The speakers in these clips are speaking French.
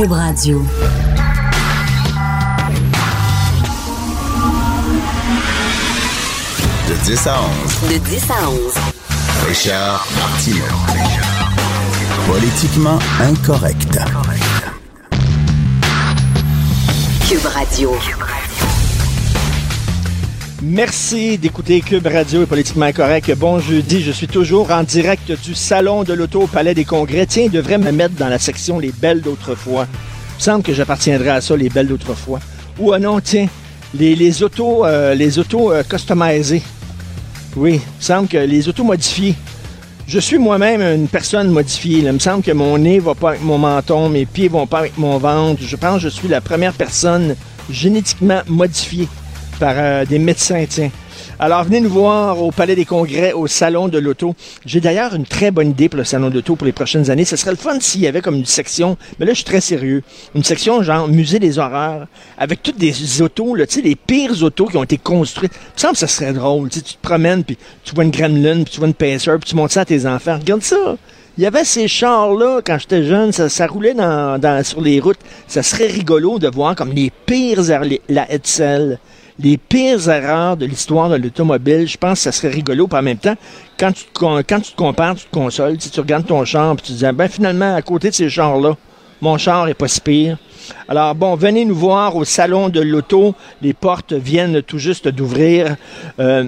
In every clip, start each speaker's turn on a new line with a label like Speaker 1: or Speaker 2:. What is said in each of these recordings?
Speaker 1: Cube Radio.
Speaker 2: De 10 à 11.
Speaker 1: De 10 à 11.
Speaker 2: Richard Martineau. Politiquement incorrect.
Speaker 1: Cube Radio.
Speaker 3: Merci d'écouter Cube Radio et Politiquement Correct. Bon jeudi, je suis toujours en direct du Salon de l'Auto au Palais des Congrès. Tiens, il devrait me mettre dans la section Les Belles d'autrefois. Il me semble que j'appartiendrai à ça, Les Belles d'autrefois. Ou ah non, tiens, les, autos, euh, les autos euh, customisées. Oui, il me semble que les autos modifiées. Je suis moi-même une personne modifiée. Il me semble que mon nez va pas avec mon menton, mes pieds vont pas avec mon ventre. Je pense que je suis la première personne génétiquement modifiée par euh, des médecins, tiens. Alors, venez nous voir au Palais des Congrès, au Salon de l'Auto. J'ai d'ailleurs une très bonne idée pour le Salon de l'Auto pour les prochaines années. Ce serait le fun s'il y avait comme une section, mais là, je suis très sérieux, une section genre Musée des horreurs, avec toutes des autos, tu sais, les pires autos qui ont été construites. Il me que ça serait drôle. Tu tu te promènes, puis tu vois une Gremlin, puis tu vois une Pacer, puis tu montres ça à tes enfants. Regarde ça! Il y avait ces chars-là quand j'étais jeune, ça, roulait sur les routes. Ça serait rigolo de voir comme les pires, la Edsel, les pires erreurs de l'histoire de l'automobile. Je pense que ça serait rigolo. Puis en même temps, quand tu te, compares, tu te consoles. Si tu regardes ton char, puis tu te dis, ben finalement, à côté de ces chars-là, mon char est pas si pire. Alors bon, venez nous voir au salon de l'auto. Les portes viennent tout juste d'ouvrir. Euh,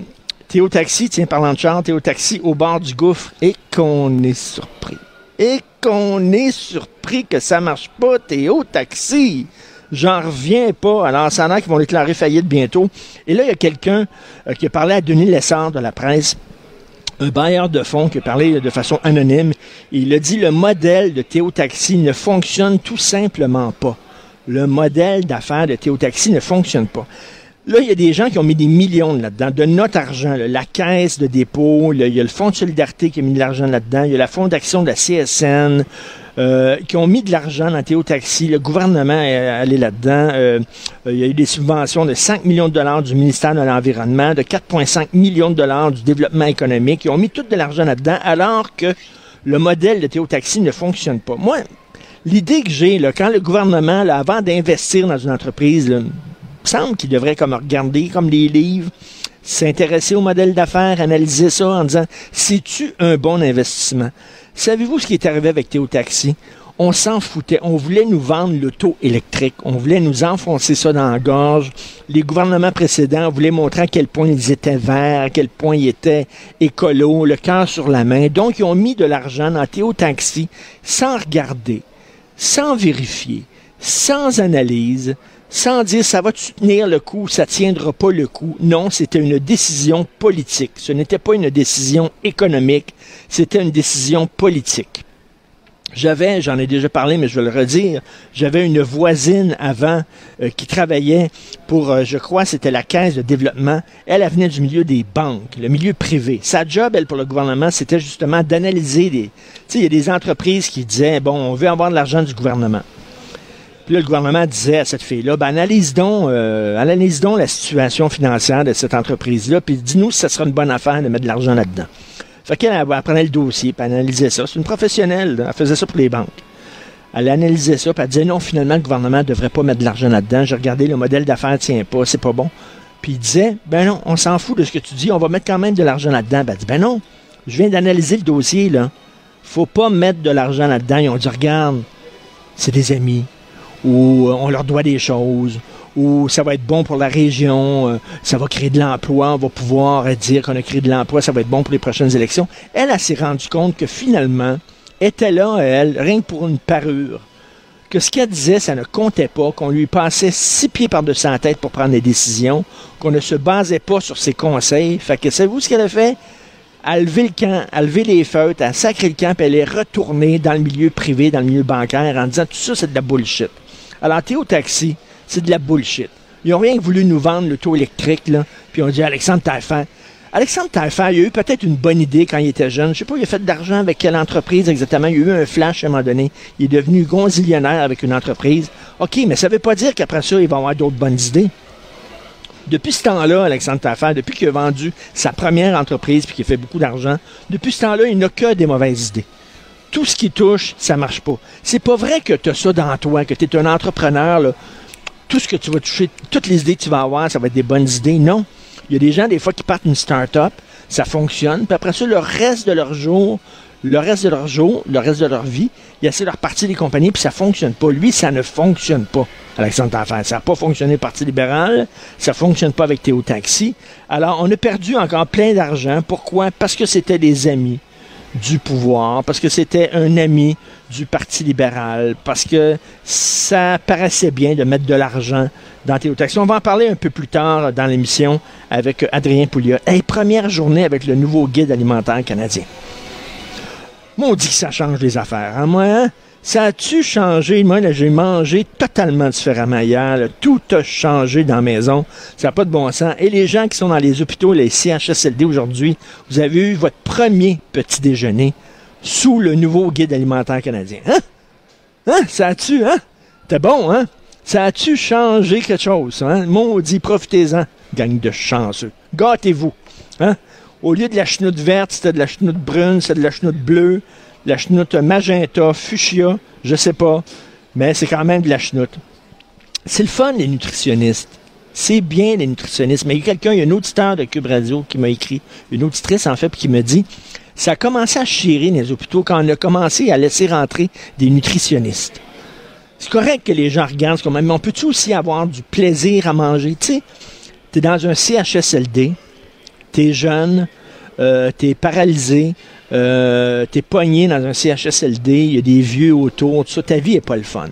Speaker 3: Théo Taxi, tiens, parlant de char, Théo Taxi au bord du gouffre et qu'on est surpris. Et qu'on est surpris que ça marche pas, Théo Taxi. J'en reviens pas. Alors, ça en qui vont déclarer faillite bientôt. Et là, il y a quelqu'un euh, qui a parlé à Denis Lessard de la presse un bailleur de fonds qui a parlé de façon anonyme. Il a dit le modèle de Théo Taxi ne fonctionne tout simplement pas. Le modèle d'affaires de Théo Taxi ne fonctionne pas. Là, il y a des gens qui ont mis des millions là-dedans, de notre argent, là, la caisse de dépôt, là, il y a le Fonds de solidarité qui a mis de l'argent là-dedans, il y a la fondation de la CSN, euh, qui ont mis de l'argent dans Théo Taxi. Le gouvernement est allé là-dedans. Euh, euh, il y a eu des subventions de 5 millions de dollars du ministère de l'Environnement, de 4,5 millions de dollars du développement économique. Ils ont mis tout de l'argent là-dedans, alors que le modèle de Théo Taxi ne fonctionne pas. Moi, l'idée que j'ai, quand le gouvernement, là, avant d'investir dans une entreprise, là, il me semble qu'il devrait comme regarder comme les livres, s'intéresser au modèle d'affaires, analyser ça en disant c'est-tu un bon investissement? Savez-vous ce qui est arrivé avec Théo Taxi? On s'en foutait. On voulait nous vendre l'auto électrique. On voulait nous enfoncer ça dans la gorge. Les gouvernements précédents voulaient montrer à quel point ils étaient verts, à quel point ils étaient écolos, le cœur sur la main. Donc, ils ont mis de l'argent dans Théo Taxi sans regarder, sans vérifier, sans analyse, sans dire ça va tenir le coup, ça tiendra pas le coup. Non, c'était une décision politique. Ce n'était pas une décision économique, c'était une décision politique. J'avais, j'en ai déjà parlé, mais je vais le redire, j'avais une voisine avant euh, qui travaillait pour, euh, je crois, c'était la caisse de développement. Elle, elle venait du milieu des banques, le milieu privé. Sa job, elle, pour le gouvernement, c'était justement d'analyser des... Tu sais, il y a des entreprises qui disaient, bon, on veut avoir de l'argent du gouvernement. Puis là, le gouvernement disait à cette fille-là, ben, analyse donc, euh, analyse donc la situation financière de cette entreprise-là, puis dis-nous si ça sera une bonne affaire de mettre de l'argent là-dedans. Fait qu'elle elle, prenait le dossier, puis analysait ça. C'est une professionnelle, elle faisait ça pour les banques. Elle analysait ça, puis elle disait non, finalement, le gouvernement ne devrait pas mettre de l'argent là-dedans. J'ai regardé, le modèle d'affaires tient pas, c'est pas bon. Puis il disait, ben non, on s'en fout de ce que tu dis, on va mettre quand même de l'argent là-dedans. Ben, elle dit, ben non, je viens d'analyser le dossier, là. Faut pas mettre de l'argent là-dedans. Ils ont dit, regarde, c'est des amis, ou euh, on leur doit des choses, ou ça va être bon pour la région, euh, ça va créer de l'emploi, on va pouvoir dire qu'on a créé de l'emploi, ça va être bon pour les prochaines élections. Elle, elle s'est rendue compte que finalement, était là, elle, rien que pour une parure, que ce qu'elle disait, ça ne comptait pas, qu'on lui passait six pieds par-dessus la tête pour prendre des décisions, qu'on ne se basait pas sur ses conseils. Fait que savez-vous ce qu'elle a fait? A levé le camp, a levé les feutres, a sacré le camp, puis elle est retournée dans le milieu privé, dans le milieu bancaire, en disant tout ça, c'est de la bullshit. Alors, Théo Taxi, c'est de la bullshit. Ils n'ont rien voulu nous vendre l'auto électrique, là, puis on dit Alexandre Taillefer. Alexandre Taillefer, il a eu peut-être une bonne idée quand il était jeune. Je sais pas, il a fait de l'argent avec quelle entreprise exactement. Il a eu un flash à un moment donné. Il est devenu gonzillionnaire avec une entreprise. OK, mais ça veut pas dire qu'après ça, il va avoir d'autres bonnes idées. Depuis ce temps-là, Alexandre Taillefer, depuis qu'il a vendu sa première entreprise puis qu'il fait beaucoup d'argent, depuis ce temps-là, il n'a que des mauvaises idées. Tout ce qui touche, ça marche pas. C'est pas vrai que tu as ça dans toi, que tu es un entrepreneur. Tout ce que tu vas toucher, toutes les idées que tu vas avoir, ça va être des bonnes idées. Non. Il y a des gens, des fois, qui partent une start-up, ça fonctionne, puis après ça, le reste de leur jour, le reste de leur jour, le reste de leur vie, ils essaient de repartir des compagnies, puis ça fonctionne pas. Lui, ça ne fonctionne pas, Alexandre Tafer. Ça n'a pas fonctionné le Parti libéral, ça fonctionne pas avec Théo Taxi. Alors, on a perdu encore plein d'argent. Pourquoi? Parce que c'était des amis du pouvoir, parce que c'était un ami du Parti libéral, parce que ça paraissait bien de mettre de l'argent dans Théo Taxi. On va en parler un peu plus tard dans l'émission avec Adrien Pouliot. Première journée avec le nouveau guide alimentaire canadien. Moi, on dit que ça change les affaires. Hein? Moi, hein? Ça a-tu changé? Moi, là, j'ai mangé totalement différemment hier. Tout a changé dans la maison. Ça n'a pas de bon sens. Et les gens qui sont dans les hôpitaux, les CHSLD aujourd'hui, vous avez eu votre premier petit déjeuner sous le nouveau guide alimentaire canadien. Hein? Hein? Ça a-tu, hein? T'es bon, hein? Ça a-tu changé quelque chose? Hein? Maudit, profitez-en, gang de chanceux. Gâtez-vous. Hein? Au lieu de la chenoute verte, c'était de la chenoute brune, c'était de la chenoute bleue, la chenoute magenta, fuchsia, je sais pas, mais c'est quand même de la chenoute. C'est le fun, les nutritionnistes. C'est bien, les nutritionnistes. Mais il y a quelqu'un, il y a un auditeur de Cube Radio qui m'a écrit, une auditrice en fait, qui me dit ça a commencé à chirer les hôpitaux quand on a commencé à laisser rentrer des nutritionnistes. C'est correct que les gens regardent comme mais on peut-tu aussi avoir du plaisir à manger? Tu sais, tu es dans un CHSLD, t'es jeune, euh, t'es paralysé, euh, t'es pogné dans un CHSLD, il y a des vieux autour, tout ça, ta vie est pas le fun.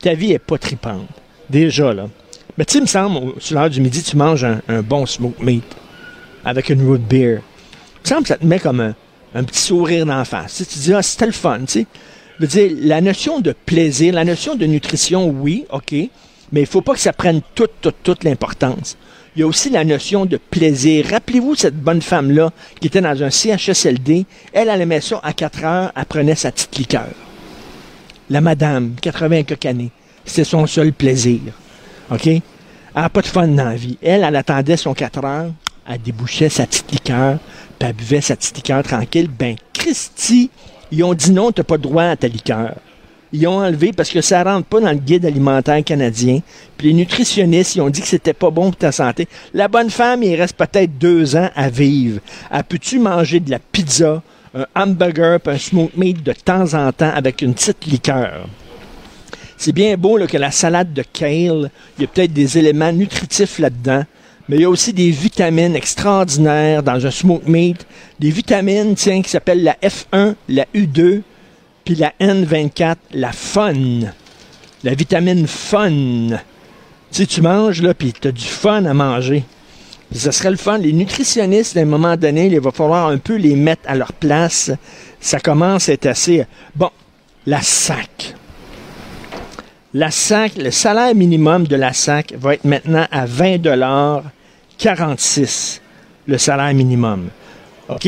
Speaker 3: Ta vie est pas tripante. Déjà, là. Mais tu sais, me semble, sur l'heure du midi, tu manges un, bon smoke meat avec une root beer. Il me semble que ça te met comme un, petit sourire d'en face. Tu, dis, ah, c'était le fun, tu sais. Je veux dire, la notion de plaisir, la notion de nutrition, oui, OK, mais il faut pas que ça prenne toute, toute, toute l'importance il y a aussi la notion de plaisir. Rappelez-vous cette bonne femme-là qui était dans un CHSLD. Elle, elle aimait ça à 4 heures, elle prenait sa petite liqueur. La madame, 80 années, c'était son seul plaisir. OK? Elle n'a pas de fun dans la vie. Elle, elle attendait son 4 heures, elle débouchait sa petite liqueur, puis elle buvait sa petite liqueur tranquille. Ben, Christy, ils ont dit non, tu n'as pas droit à ta liqueur ils ont enlevé parce que ça rentre pas dans le guide alimentaire canadien. Puis les nutritionnistes, ils ont dit que c'était pas bon pour ta santé. La bonne femme, il reste peut-être deux ans à vivre. Elle peut-tu manger de la pizza, un hamburger, puis un smoke meat de temps en temps avec une petite liqueur? C'est bien beau que la salade de kale, il y a peut-être des éléments nutritifs là-dedans, mais il y a aussi des vitamines extraordinaires dans un smoke meat. Des vitamines, tiens, qui s'appellent la F1, la U2, puis la N24, la fun. La vitamine fun. Tu tu manges, là, puis tu as du fun à manger. Ça serait le fun. Les nutritionnistes, à un moment donné, il va falloir un peu les mettre à leur place. Ça commence à être assez... Bon, la SAC. La SAC, le salaire minimum de la SAC va être maintenant à 20 46 le salaire minimum. OK?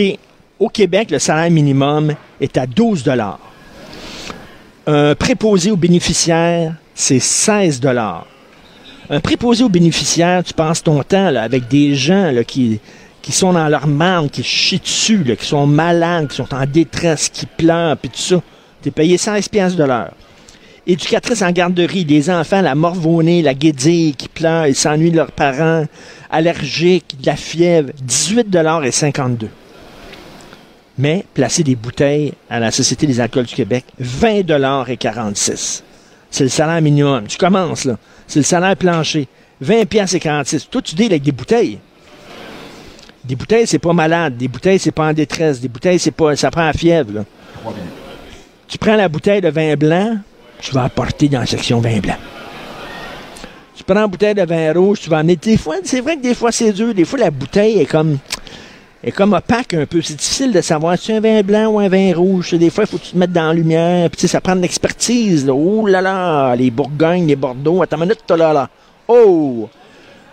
Speaker 3: Au Québec, le salaire minimum est à 12 un préposé aux bénéficiaires, c'est 16 dollars. Un préposé aux bénéficiaires, tu passes ton temps avec des gens qui, sont dans leur marne, qui chient dessus, qui sont malades, qui sont en détresse, qui pleurent, puis tout ça. Tu es payé 16 piastres de l'heure. Éducatrice en garderie, des enfants, la morvonnée, la guédille, qui pleurent, ils s'ennuient de leurs parents, allergiques, de la fièvre, 18 dollars et 52 mais placer des bouteilles à la Société des alcools du Québec, 20 dollars et 46. C'est le salaire minimum. Tu commences, là. C'est le salaire plancher. 20 pièces et 46. Toi, tu dis avec des bouteilles. Des bouteilles, c'est pas malade. Des bouteilles, c'est pas en détresse. Des bouteilles, c'est pas, ça prend la fièvre, là. Tu prends la bouteille de vin blanc, tu vas apporter dans la section vin blanc. Tu prends la bouteille de vin rouge, tu vas amener. Des fois, c'est vrai que des fois, c'est dur. Des fois, la bouteille est comme est comme opaque un peu. C'est difficile de savoir si c'est un vin blanc ou un vin rouge? Des fois, il faut que tu te mettes dans la lumière. Puis, ça prend de l'expertise. Oh là là, les Bourgognes, les Bordeaux. Attends une minute, là, là. Oh!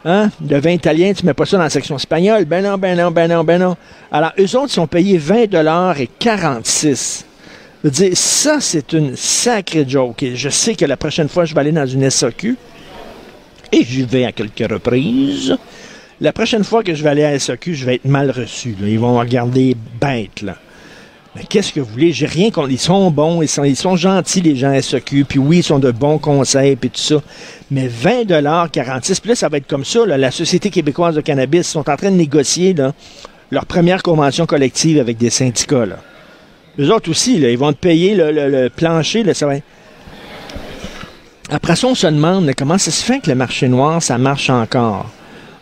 Speaker 3: Hein? Le vin italien, tu mets pas ça dans la section espagnole? Ben non, ben non, ben non, ben non. Alors, eux autres, ils sont payés 20 dollars et 46. Je veux dire, ça, c'est une sacrée joke. Et je sais que la prochaine fois, je vais aller dans une SAQ. Et j'y vais à quelques reprises. La prochaine fois que je vais aller à SAQ, je vais être mal reçu. Ils vont me regarder bête. Mais qu'est-ce que vous voulez? J'ai rien contre. Ils sont bons, ils sont, ils sont gentils, les gens SEQ, puis oui, ils sont de bons conseils, puis tout ça. Mais 20 46, puis là, ça va être comme ça. La Société québécoise de cannabis sont en train de négocier leur première convention collective avec des syndicats. Là. Eux autres aussi, ils vont te payer le, plancher. Après ça, on se demande comment ça se fait que le marché noir, ça marche encore?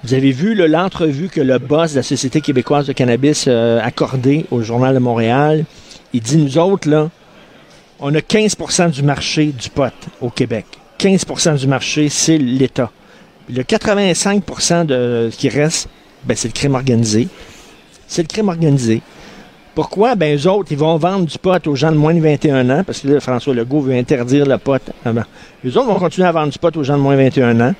Speaker 3: Vous avez vu l'entrevue que le boss de la Société québécoise de cannabis a accordée au Journal de Montréal? Il dit, nous autres, là, on a 15% du marché du pot au Québec. 15% du marché, c'est l'État. Le 85% de ce qui reste, ben, c'est le crime organisé. C'est le crime organisé. Pourquoi? Ben, eux autres, ils vont vendre du pot aux gens de moins de 21 ans, parce que François Legault veut interdire le pot. Eux autres vont continuer à vendre du pot aux gens de moins de 21 ans.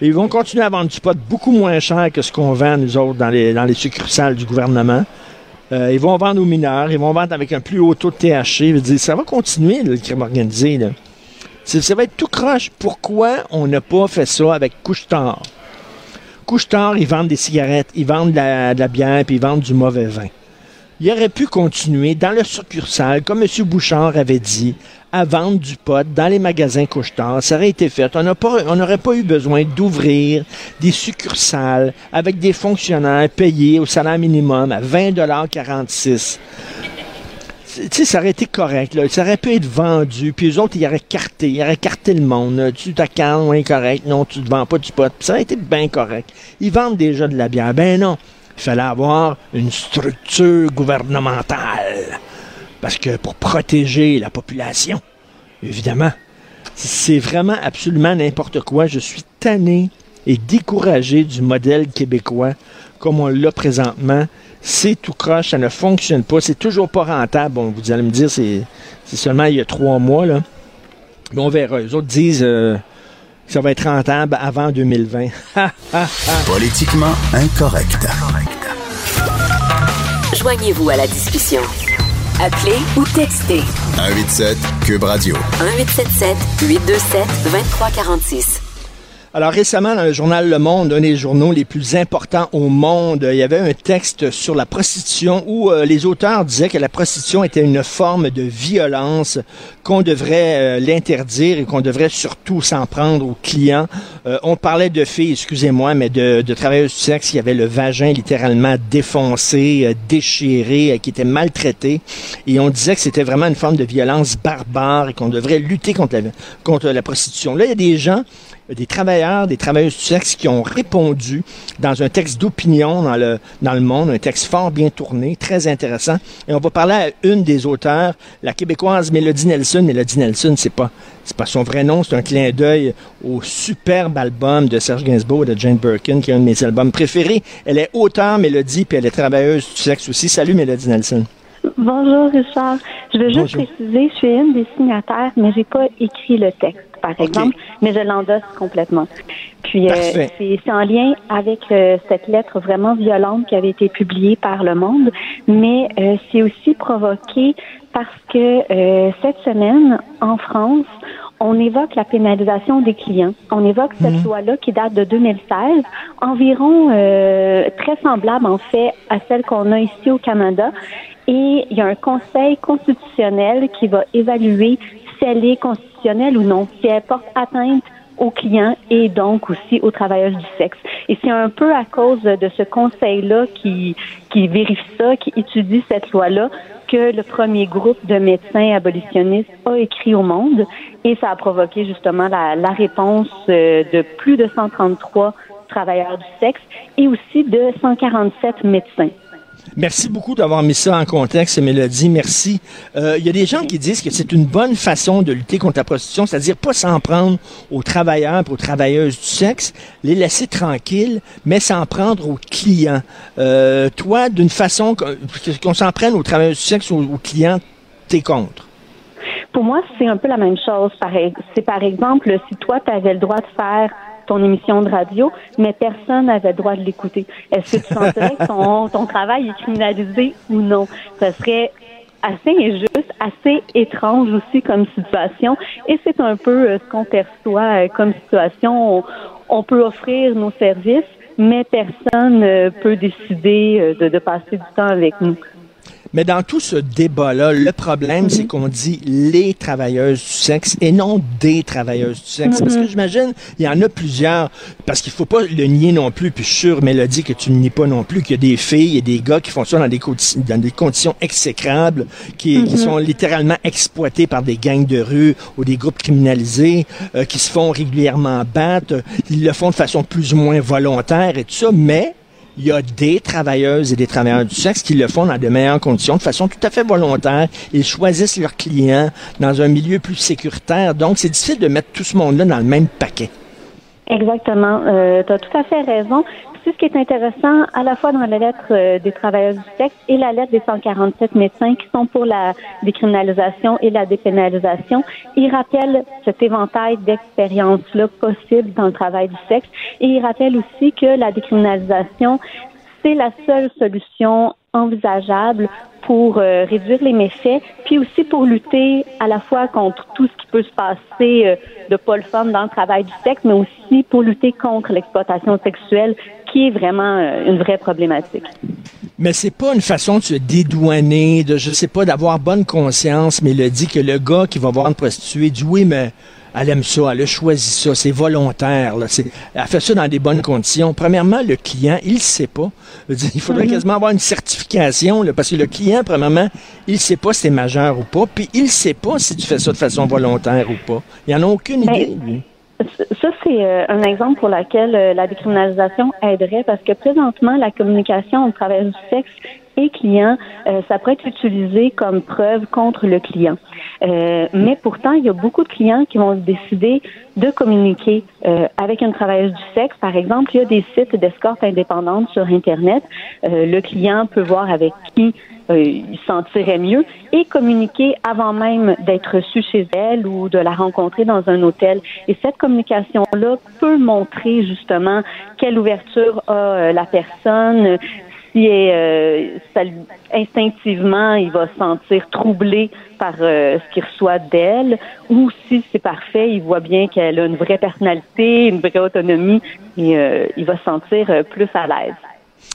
Speaker 3: Ils vont continuer à vendre du pot beaucoup moins cher que ce qu'on vend, nous autres, dans les, dans les succursales du gouvernement. Euh, ils vont vendre aux mineurs, ils vont vendre avec un plus haut taux de THC. Je veux dire, ça va continuer, le crime organisé. Là. Ça va être tout croche. Pourquoi on n'a pas fait ça avec? Couche-Tard, ils vendent des cigarettes, ils vendent de la, de la bière, puis ils vendent du mauvais vin. Il aurait pu continuer dans le succursale, comme M. Bouchard avait dit, à vendre du pot dans les magasins Couche-Tard. Ça aurait été fait. On on n'aurait pas eu besoin d'ouvrir des succursales avec des fonctionnaires payés au salaire minimum à 20,46 tu sais, ça aurait été correct. Là. Ça aurait pu être vendu. Puis eux autres, ils auraient carté. Ils auraient carté le monde. Tu t'accannes, oui, correct. Non, tu ne vends pas du pot. Puis ça aurait été bien correct. Ils vendent déjà de la bière. Ben non. Il fallait avoir une structure gouvernementale. Parce que pour protéger la population, évidemment, c'est vraiment absolument n'importe quoi. Je suis tanné et découragé du modèle québécois comme on l'a présentement. C'est tout croche, ça ne fonctionne pas, c'est toujours pas rentable. Bon, vous allez me dire, c'est seulement il y a trois mois, là. Mais on verra. Les autres disent euh, ça va être rentable avant 2020.
Speaker 2: Politiquement incorrect.
Speaker 1: Joignez-vous à la discussion. Appelez ou textez
Speaker 2: 187 Cube Radio.
Speaker 1: 1877 827 2346.
Speaker 3: Alors récemment, dans le journal Le Monde, un des journaux les plus importants au monde, il y avait un texte sur la prostitution où euh, les auteurs disaient que la prostitution était une forme de violence, qu'on devrait euh, l'interdire et qu'on devrait surtout s'en prendre aux clients. Euh, on parlait de filles, excusez-moi, mais de, de travailleuses du sexe qui avaient le vagin littéralement défoncé, déchiré, qui étaient maltraitées. Et on disait que c'était vraiment une forme de violence barbare et qu'on devrait lutter contre la, contre la prostitution. Là, il y a des gens des travailleurs, des travailleuses du sexe qui ont répondu dans un texte d'opinion dans le, dans le monde, un texte fort bien tourné, très intéressant. Et on va parler à une des auteurs, la québécoise Mélodie Nelson. Mélodie Nelson, c'est pas, c'est pas son vrai nom, c'est un clin d'œil au superbe album de Serge Gainsbourg et de Jane Birkin, qui est un de mes albums préférés. Elle est auteure, Mélodie, puis elle est travailleuse du sexe aussi. Salut Mélodie Nelson.
Speaker 4: Bonjour Richard. Je veux juste
Speaker 3: Bonjour.
Speaker 4: préciser, je suis une des signataires, mais j'ai pas écrit le texte, par exemple, mais je l'endosse complètement. Puis euh, c'est en lien avec euh, cette lettre vraiment violente qui avait été publiée par Le Monde, mais euh, c'est aussi provoqué parce que euh, cette semaine, en France, on évoque la pénalisation des clients. On évoque cette loi-là qui date de 2016, environ euh, très semblable en fait à celle qu'on a ici au Canada. Et il y a un conseil constitutionnel qui va évaluer si elle est constitutionnelle ou non, si elle porte atteinte aux clients et donc aussi aux travailleurs du sexe. Et c'est un peu à cause de ce conseil-là qui, qui vérifie ça, qui étudie cette loi-là, que le premier groupe de médecins abolitionnistes a écrit au monde et ça a provoqué justement la, la réponse euh, de plus de 133 travailleurs du sexe et aussi de 147 médecins.
Speaker 3: Merci beaucoup d'avoir mis ça en contexte, Mélodie. Merci. Euh, Il y a des gens qui disent que c'est une bonne façon de lutter contre la prostitution, c'est-à-dire pas s'en prendre aux travailleurs et aux travailleuses du sexe, les laisser tranquilles, mais s'en prendre aux clients. Euh, toi, d'une façon qu'on s'en prenne aux travailleurs du sexe ou aux clients, t'es contre?
Speaker 4: Pour moi, c'est un peu la même chose. C'est par exemple, si toi, tu avais le droit de faire ton émission de radio, mais personne n'avait le droit de l'écouter. Est-ce que tu sentirais que ton, ton travail est criminalisé ou non? Ça serait assez injuste, assez étrange aussi comme situation. Et c'est un peu euh, ce qu'on perçoit euh, comme situation. On, on peut offrir nos services, mais personne ne peut décider euh, de, de passer du temps avec nous.
Speaker 3: Mais dans tout ce débat-là, le problème, c'est qu'on dit les travailleuses du sexe et non des travailleuses du sexe. Parce que j'imagine, il y en a plusieurs, parce qu'il faut pas le nier non plus, puis je suis sûr, Mélodie, que tu ne nies pas non plus, qu'il y a des filles et des gars qui font ça dans des, dans des conditions exécrables, qui, qui, sont littéralement exploités par des gangs de rue ou des groupes criminalisés, euh, qui se font régulièrement battre. Ils le font de façon plus ou moins volontaire et tout ça, mais il y a des travailleuses et des travailleurs du sexe qui le font dans de meilleures conditions, de façon tout à fait volontaire. Ils choisissent leurs clients dans un milieu plus sécuritaire. Donc, c'est difficile de mettre tout ce monde-là dans le même paquet.
Speaker 4: Exactement. Euh, tu as tout à fait raison. C'est ce qui est intéressant à la fois dans la lettre euh, des travailleurs du sexe et la lettre des 147 médecins qui sont pour la décriminalisation et la dépénalisation. Ils rappellent cet éventail d'expériences-là possibles dans le travail du sexe et ils rappellent aussi que la décriminalisation, c'est la seule solution envisageable pour euh, réduire les méfaits, puis aussi pour lutter à la fois contre tout ce qui peut se passer euh, de pas le dans le travail du sexe, mais aussi pour lutter contre l'exploitation sexuelle, qui est vraiment euh, une vraie problématique.
Speaker 3: Mais c'est pas une façon de se dédouaner, de je sais pas, d'avoir bonne conscience, mais le dit que le gars qui va voir une prostituée dit oui, mais elle aime ça, elle a choisi ça, c'est volontaire. Là, elle fait ça dans des bonnes conditions. Premièrement, le client, il ne sait pas. Il faudrait mm-hmm. quasiment avoir une certification, là, parce que le client, premièrement, il ne sait pas si c'est majeur ou pas, puis il ne sait pas si tu fais ça de façon volontaire ou pas. Il n'en a aucune ben, idée, lui.
Speaker 4: Ça, c'est euh, un exemple pour lequel euh, la décriminalisation aiderait parce que présentement, la communication au travers du sexe et client, euh, ça pourrait être utilisé comme preuve contre le client. Euh, mais pourtant, il y a beaucoup de clients qui vont décider de communiquer euh, avec une travailleuse du sexe. Par exemple, il y a des sites d'escorte indépendante sur Internet. le client peut voir avec qui il sentirait mieux et communiquer avant même d'être reçu chez elle ou de la rencontrer dans un hôtel. Et cette communication-là peut montrer justement quelle ouverture a la personne, si euh, instinctivement il va se sentir troublé par euh, ce qu'il reçoit d'elle, ou si c'est parfait, il voit bien qu'elle a une vraie personnalité, une vraie autonomie, et euh, il va se sentir plus à l'aise.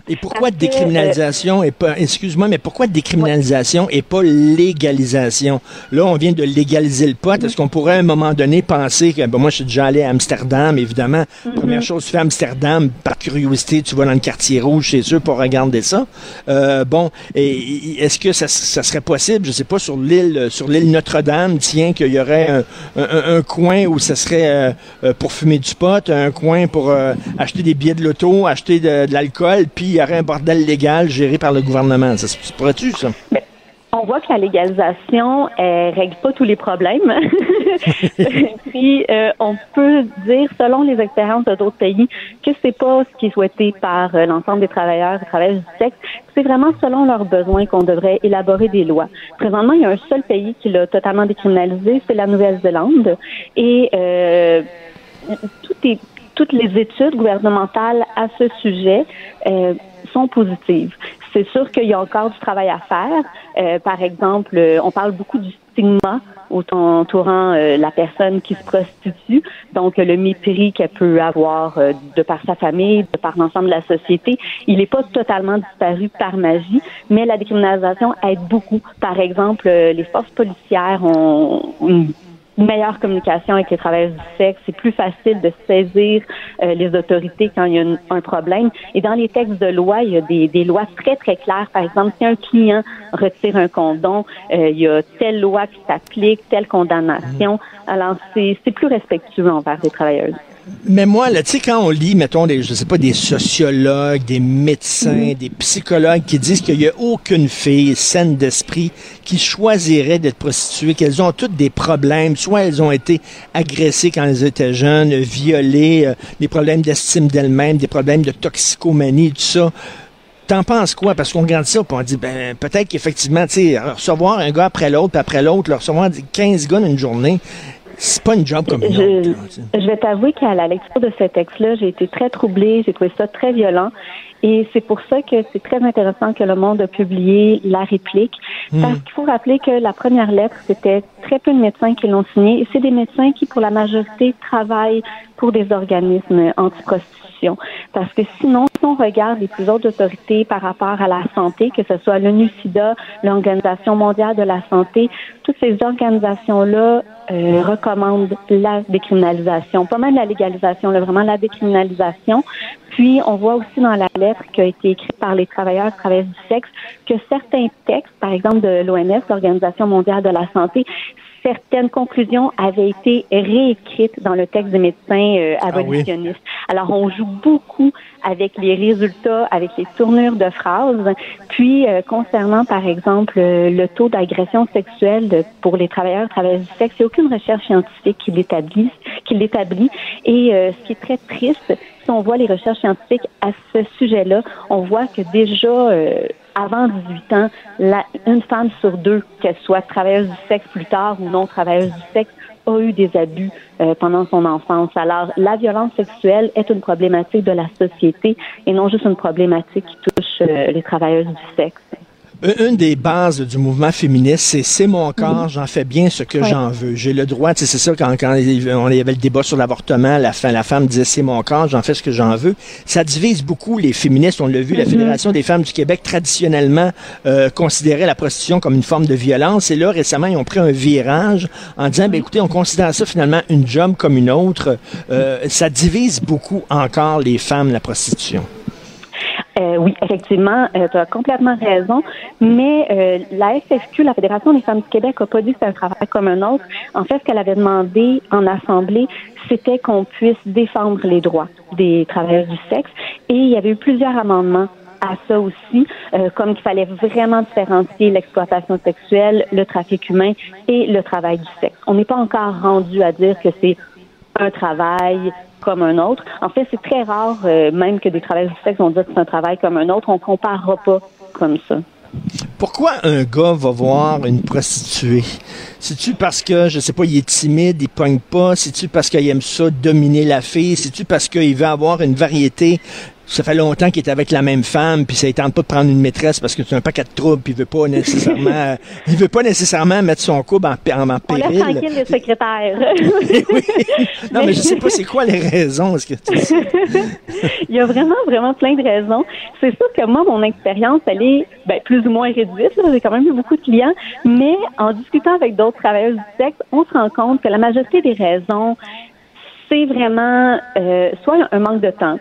Speaker 3: Et pourquoi décriminalisation et pas, excuse-moi, mais pourquoi décriminalisation et pas légalisation? Là, on vient de légaliser le pot. Est-ce qu'on pourrait à un moment donné penser que, ben, moi, je suis déjà allé à Amsterdam, évidemment. Mm-hmm. Première chose, tu fais Amsterdam, par curiosité, tu vas dans le quartier rouge chez eux pour regarder ça. Euh, bon, et, est-ce que ça, serait possible, je sais pas, sur l'île, sur l'île Notre-Dame, tiens, qu'il y aurait un, coin où ça serait euh, euh, pour fumer du pot, un coin pour acheter des billets de loto, acheter de, de l'alcool, puis il y aurait un bordel légal géré par le gouvernement. Ça se pourrait-tu, ça?
Speaker 4: on voit que la légalisation ne règle pas tous les problèmes. Puis euh, on peut dire, selon les expériences d'autres pays, que c'est pas ce qui est souhaité par euh, l'ensemble des travailleurs et travailleuses du sexe. C'est vraiment selon leurs besoins qu'on devrait élaborer des lois. Présentement, il y a un seul pays qui l'a totalement décriminalisé, c'est la Nouvelle-Zélande. Et euh, tout est toutes les études gouvernementales à ce sujet euh, sont positives. C'est sûr qu'il y a encore du travail à faire. Euh, par exemple, euh, on parle beaucoup du stigma entourant la personne qui se prostitue, donc le mépris qu'elle peut avoir de par sa famille, de par l'ensemble de la société. Il n'est pas totalement disparu par magie, mais la décriminalisation aide beaucoup. Par exemple, les forces policières ont une meilleure communication avec les travailleurs du sexe. C'est plus facile de saisir euh, les autorités quand il y a un problème. Et dans les textes de loi, il y a des, des, lois très, très claires. Par exemple, si un client retire un condom, euh, il y a telle loi qui s'applique, telle condamnation. Alors, c'est plus respectueux envers les travailleurs.
Speaker 3: Mais moi, là, tu sais, quand on lit, mettons, des, je sais pas, des sociologues, des médecins, des psychologues qui disent qu'il n'y a aucune fille saine d'esprit qui choisirait d'être prostituée, qu'elles ont toutes des problèmes, soit elles ont été agressées quand elles étaient jeunes, violées, euh, des problèmes d'estime d'elles-mêmes, des problèmes de toxicomanie, tout ça. T'en penses quoi? Parce qu'on regarde ça, puis on dit, ben, peut-être qu'effectivement, tu sais, recevoir un gars après l'autre, après l'autre, recevoir 15 gars dans une journée, C'est pas une job comme une
Speaker 4: je,
Speaker 3: autre.
Speaker 4: Je vais t'avouer qu'à la lecture de ce texte-là, j'ai été très troublée, j'ai trouvé ça très violent. Et c'est pour ça que c'est très intéressant que Le Monde a publié la réplique,
Speaker 3: Hmm.
Speaker 4: parce qu'il faut rappeler que la première lettre, c'était très peu de médecins qui l'ont signée, et c'est des médecins qui, pour la majorité, travaillent pour des organismes anti-prostitution. Parce que sinon, si on regarde les plus hautes autorités par rapport à la santé, que ce soit l'ONU-SIDA, l'Organisation mondiale de la santé, toutes ces organisations-là euh, recommandent la décriminalisation, pas mal la légalisation, là, vraiment la décriminalisation. Puis, on voit aussi dans la lettre qui a été écrite par les travailleurs et travailleuses du sexe que certains textes, par exemple de l'OMS, l'Organisation mondiale de la santé, certaines conclusions avaient été réécrites dans le texte des médecins euh, abolitionnistes. Alors, on joue beaucoup avec les résultats, avec les tournures de phrases. Puis, euh, concernant, par exemple, euh, le taux d'agression sexuelle de- pour les travailleurs et travailleuses du sexe, il n'y a aucune recherche scientifique qui l'établit. Qui l'établit. Et euh, ce qui est très triste, si on voit les recherches scientifiques à ce sujet-là, on voit que déjà euh, avant 18 ans, la, une femme sur deux, qu'elle soit travailleuse du sexe plus tard ou non travailleuse du sexe, a eu des abus euh, pendant son enfance. Alors, la violence sexuelle est une problématique de la société et non juste une problématique qui touche euh, les travailleuses du sexe.
Speaker 3: Une- des bases du mouvement féministe, c'est c'est mon corps, j'en fais bien ce que
Speaker 4: Ouais.
Speaker 3: j'en veux. J'ai le droit, c'est ça, quand, quand il on- avait le débat sur l'avortement, la, la femme disait c'est mon corps, j'en fais ce que j'en veux. Ça divise beaucoup les féministes. On l'a vu, la Fédération des femmes du Québec, traditionnellement, euh, considérait la prostitution comme une forme de violence. Et là, récemment, ils ont pris un virage en disant, ben, écoutez, on considère ça finalement une job comme une autre. Euh, ça divise beaucoup encore les femmes, la prostitution.
Speaker 4: Euh, oui, effectivement, tu as complètement raison. Mais euh, la FFQ, la Fédération des femmes du Québec, n'a pas dit que c'est un travail comme un autre. En fait, ce qu'elle avait demandé en assemblée, c'était qu'on puisse défendre les droits des travailleurs du sexe. Et il y avait eu plusieurs amendements à ça aussi, euh, comme qu'il fallait vraiment différencier l'exploitation sexuelle, le trafic humain et le travail du sexe. On n'est pas encore rendu à dire que c'est un travail comme un autre. En fait, c'est très rare, euh, même que des travailleurs du sexe vont dire que c'est un travail comme un autre. On comparera pas comme ça.
Speaker 3: Pourquoi un gars va voir une prostituée? C'est-tu parce que, je sais pas, il est timide, il pogne pas? C'est-tu parce qu'il aime ça, dominer la fille? C'est-tu parce qu'il veut avoir une variété? Ça fait longtemps qu'il est avec la même femme, puis ça ne tente pas de prendre une maîtresse parce que c'est un paquet de troubles, puis il veut pas nécessairement, il veut pas nécessairement mettre son couple en, en, en
Speaker 4: On laisse
Speaker 3: péril.
Speaker 4: tranquille les secrétaires.
Speaker 3: oui. Non, mais je sais pas c'est quoi les raisons. Est-ce que tu
Speaker 4: Il y a vraiment, vraiment plein de raisons. C'est sûr que moi, mon expérience, elle est ben, plus ou moins réduite. J'ai quand même eu beaucoup de clients. Mais en discutant avec d'autres travailleurs du sexe, on se rend compte que la majorité des raisons, c'est vraiment euh, soit un manque de temps.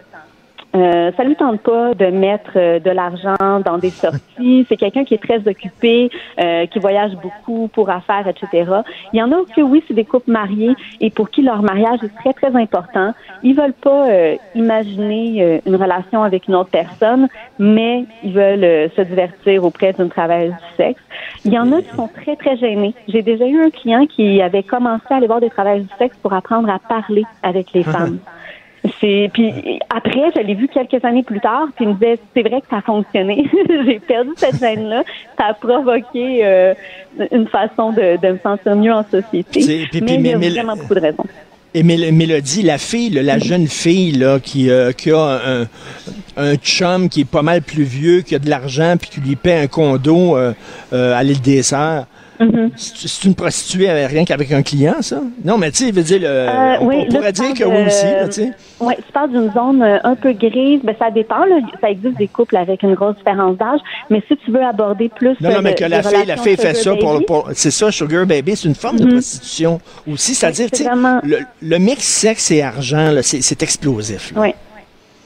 Speaker 4: Euh, ça lui tente pas de mettre euh, de l'argent dans des sorties. C'est quelqu'un qui est très occupé, euh, qui voyage beaucoup pour affaires, etc. Il y en a que oui, c'est des couples mariés et pour qui leur mariage est très très important. Ils veulent pas euh, imaginer euh, une relation avec une autre personne, mais ils veulent se divertir auprès d'une travailleuse du sexe. Il y en a qui sont très très gênés. J'ai déjà eu un client qui avait commencé à aller voir des travailleuses du sexe pour apprendre à parler avec les femmes. C'est puis après, je l'ai vu quelques années plus tard, puis il me disait c'est vrai que ça a fonctionné. J'ai perdu cette gêne là, ça a provoqué euh, une façon de, de me sentir mieux en société.
Speaker 3: Puis- puis-
Speaker 4: mais il y a
Speaker 3: mais-
Speaker 4: vraiment beaucoup de raisons.
Speaker 3: Et Mél- Mélodie, la fille, la jeune fille là, qui, euh, qui a un, un chum qui est pas mal plus vieux, qui a de l'argent, puis qui lui paie un condo euh, à l'île des Sœurs.
Speaker 4: Mhm.
Speaker 3: C'est une prostituée avec rien qu'avec un client, ça? Non, mais tu sais, veut dire, le,
Speaker 4: Euh,
Speaker 3: on,
Speaker 4: oui,
Speaker 3: on
Speaker 4: là,
Speaker 3: pourrait dire que oui aussi, là, tu sais.
Speaker 4: Oui, tu parles d'une zone euh, un peu grise. Ben, ça dépend. Là. Ça existe des couples avec une grosse différence d'âge. Mais si tu veux aborder plus.
Speaker 3: Non,
Speaker 4: euh,
Speaker 3: non, mais
Speaker 4: de-
Speaker 3: que la fille, la fille fait ça pour, pour c'est ça, sugar baby, c'est une forme de
Speaker 4: Mhm.
Speaker 3: prostitution aussi. C'est-à-dire,
Speaker 4: c'est
Speaker 3: tu sais,
Speaker 4: vraiment-
Speaker 3: le, le mix sexe et argent, là, c'est c'est explosif.
Speaker 4: Oui.